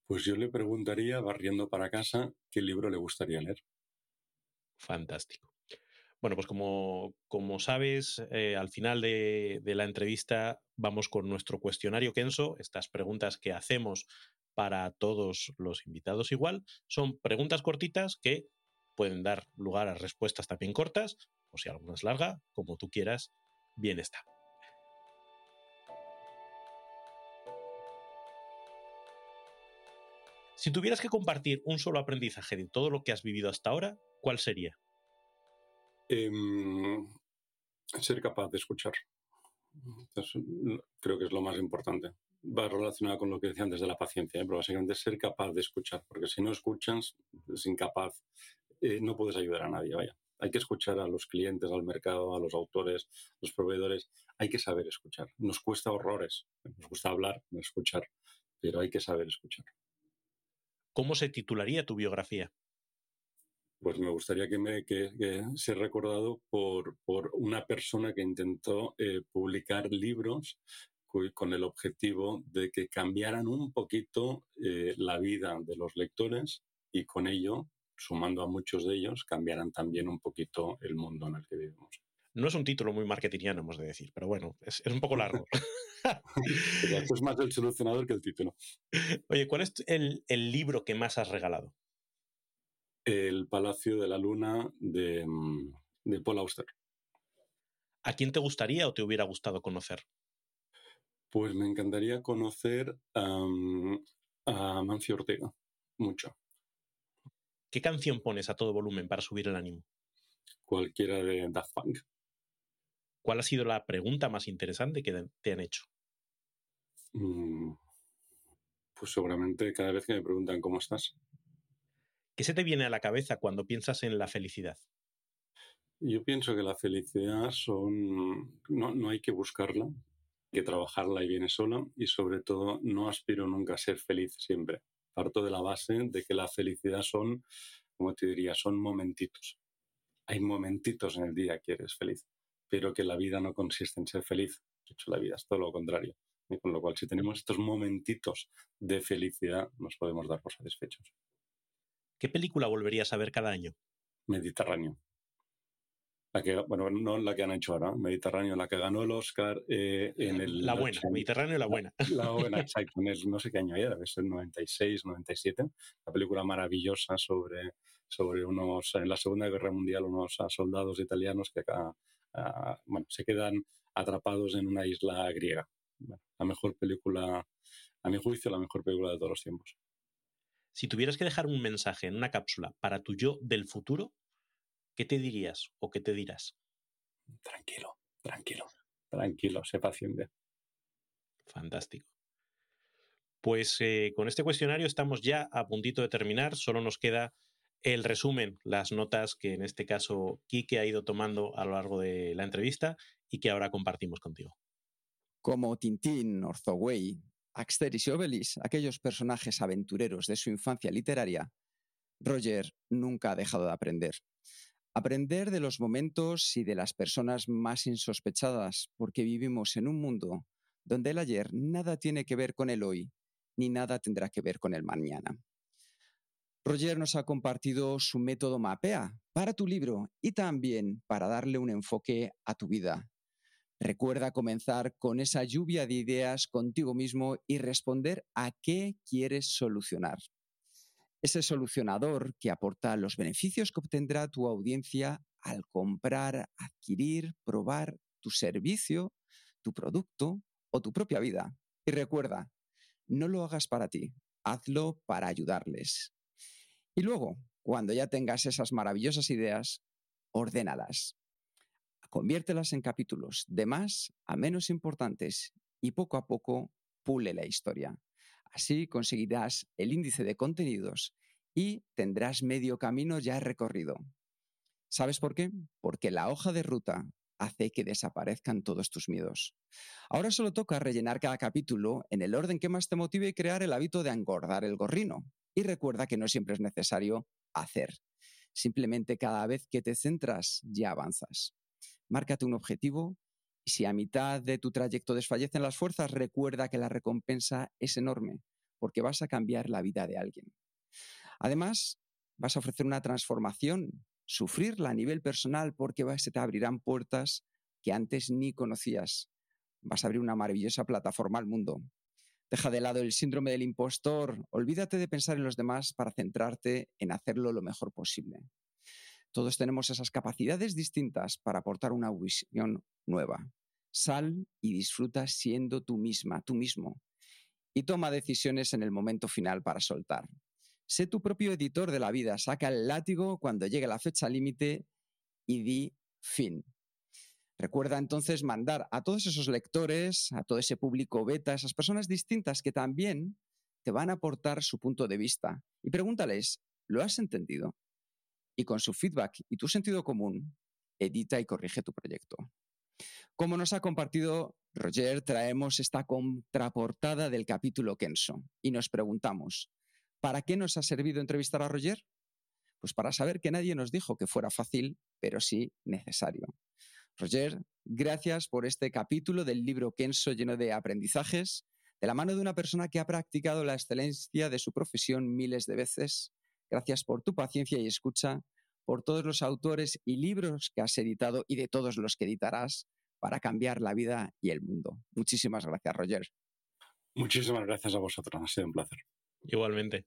C: Pues yo le preguntaría, barriendo para casa, qué libro le gustaría leer.
B: Fantástico. Bueno, pues como, como sabes, eh, al final de, de, la entrevista vamos con nuestro cuestionario Kenso. Estas preguntas que hacemos para todos los invitados igual son preguntas cortitas que pueden dar lugar a respuestas también cortas, o si alguna es larga, como tú quieras, bien está. Si tuvieras que compartir un solo aprendizaje de todo lo que has vivido hasta ahora, ¿cuál sería?
C: Em, ser capaz de escuchar. creo que es lo más importante. Va relacionado con lo que decía antes de la paciencia, ¿eh? pero básicamente ser capaz de escuchar, porque si no escuchas, es incapaz, eh, no puedes ayudar a nadie, vaya. Hay que escuchar a los clientes, al mercado, a los autores, a los proveedores. Hay que saber escuchar. Nos cuesta horrores. Nos gusta hablar, no escuchar, pero hay que saber escuchar.
B: ¿Cómo se titularía tu biografía?
C: Pues me gustaría que, me, que, sea recordado por, por, una persona que intentó eh, publicar libros con el objetivo de que cambiaran un poquito eh, la vida de los lectores y con ello, sumando a muchos de ellos, cambiaran también un poquito el mundo en el que vivimos.
B: No es un título muy marketingiano, hemos de decir, pero bueno, es, es un poco largo. [LAUGHS]
C: es más el solucionador que el título.
B: Oye, ¿cuál es el, el libro que más has regalado?
C: El Palacio de la Luna de, mm, de Paul Auster.
B: ¿A quién te gustaría o te hubiera gustado conocer?
C: Pues me encantaría conocer a Mancio Ortega, mucho.
B: ¿Qué canción pones a todo volumen para subir el ánimo?
C: Cualquiera de Daft Punk.
B: ¿Cuál ha sido la pregunta más interesante que te han hecho?
C: Mm, pues seguramente cada vez que me preguntan cómo estás.
B: ¿Qué se te viene a la cabeza cuando piensas en la felicidad?
C: Yo pienso que la felicidad son. No, no hay que buscarla, hay que trabajarla y viene sola. Y sobre todo, no aspiro nunca a ser feliz siempre. Parto de la base de que la felicidad son, como te diría, son momentitos. Hay momentitos en el día que eres feliz, pero que la vida no consiste en ser feliz. De hecho, la vida es todo lo contrario. Con lo cual, si tenemos estos momentitos de felicidad, nos podemos dar por satisfechos.
B: ¿Qué película volverías a ver cada año?
C: Mediterráneo. la que, bueno, no la que han hecho ahora, Mediterráneo, la que ganó el Oscar eh, en el...
B: La buena, Mediterráneo la buena.
C: La buena, [LAUGHS] exacto, en el, no sé qué año era, debe ser 96, 97, una película maravillosa sobre, sobre unos, en la Segunda Guerra Mundial, unos soldados italianos que acá, bueno, se quedan atrapados en una isla griega. la mejor película, a mi juicio, la mejor película de todos los tiempos.
B: Si tuvieras que dejar un mensaje en una cápsula para tu yo del futuro, ¿qué te dirías o qué te dirás?
C: Tranquilo, tranquilo, tranquilo, sé paciente.
B: Fantástico. Pues eh, con este cuestionario estamos ya a puntito de terminar, solo nos queda el resumen, las notas que en este caso Kike ha ido tomando a lo largo de la entrevista y que ahora compartimos contigo.
A: Como Tintín, Orthoway, Axteris y Obelix, aquellos personajes aventureros de su infancia literaria, Roger nunca ha dejado de aprender. Aprender de los momentos y de las personas más insospechadas, porque vivimos en un mundo donde el ayer nada tiene que ver con el hoy, ni nada tendrá que ver con el mañana. Roger nos ha compartido su método MAPEA para tu libro y también para darle un enfoque a tu vida, Recuerda comenzar con esa lluvia de ideas contigo mismo y responder a qué quieres solucionar. Ese solucionador que aporta los beneficios que obtendrá tu audiencia al comprar, adquirir, probar tu servicio, tu producto o tu propia vida. Y recuerda, no lo hagas para ti, hazlo para ayudarles. Y luego, cuando ya tengas esas maravillosas ideas, ordénalas. Conviértelas en capítulos de más a menos importantes y poco a poco pule la historia. Así conseguirás el índice de contenidos y tendrás medio camino ya recorrido. ¿Sabes por qué? Porque la hoja de ruta hace que desaparezcan todos tus miedos. Ahora solo toca rellenar cada capítulo en el orden que más te motive y crear el hábito de engordar el gorrino. Y recuerda que no siempre es necesario hacer. Simplemente cada vez que te centras ya avanzas. Márcate un objetivo y si a mitad de tu trayecto desfallecen las fuerzas, recuerda que la recompensa es enorme, porque vas a cambiar la vida de alguien. Además, vas a ofrecer una transformación, sufrirla a nivel personal, porque se te abrirán puertas que antes ni conocías. Vas a abrir una maravillosa plataforma al mundo. Deja de lado el síndrome del impostor, olvídate de pensar en los demás para centrarte en hacerlo lo mejor posible. Todos tenemos esas capacidades distintas para aportar una visión nueva. Sal y disfruta siendo tú misma, tú mismo. Y toma decisiones en el momento final para soltar. Sé tu propio editor de la vida, saca el látigo cuando llegue la fecha límite y di fin. Recuerda entonces mandar a todos esos lectores, a todo ese público beta, esas personas distintas que también te van a aportar su punto de vista. Y pregúntales, ¿lo has entendido? y con su feedback y tu sentido común, edita y corrige tu proyecto. Como nos ha compartido Roger, traemos esta contraportada del capítulo Kenso y nos preguntamos, ¿para qué nos ha servido entrevistar a Roger? Pues para saber que nadie nos dijo que fuera fácil, pero sí necesario. Roger, gracias por este capítulo del libro Kenso lleno de aprendizajes, de la mano de una persona que ha practicado la excelencia de su profesión miles de veces Gracias por tu paciencia y escucha, por todos los autores y libros que has editado y de todos los que editarás para cambiar la vida y el mundo. Muchísimas gracias, Roger.
C: Muchísimas gracias a vosotros, ha sido un placer.
B: Igualmente.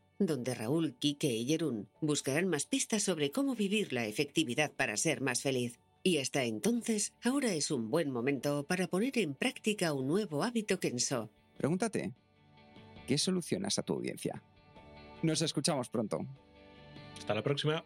F: donde Raúl, Kike y Jerún buscarán más pistas sobre cómo vivir la efectividad para ser más feliz. Y hasta entonces, ahora es un buen momento para poner en práctica un nuevo hábito Kenso.
A: Pregúntate, ¿qué solucionas a tu audiencia? Nos escuchamos pronto.
B: Hasta la próxima.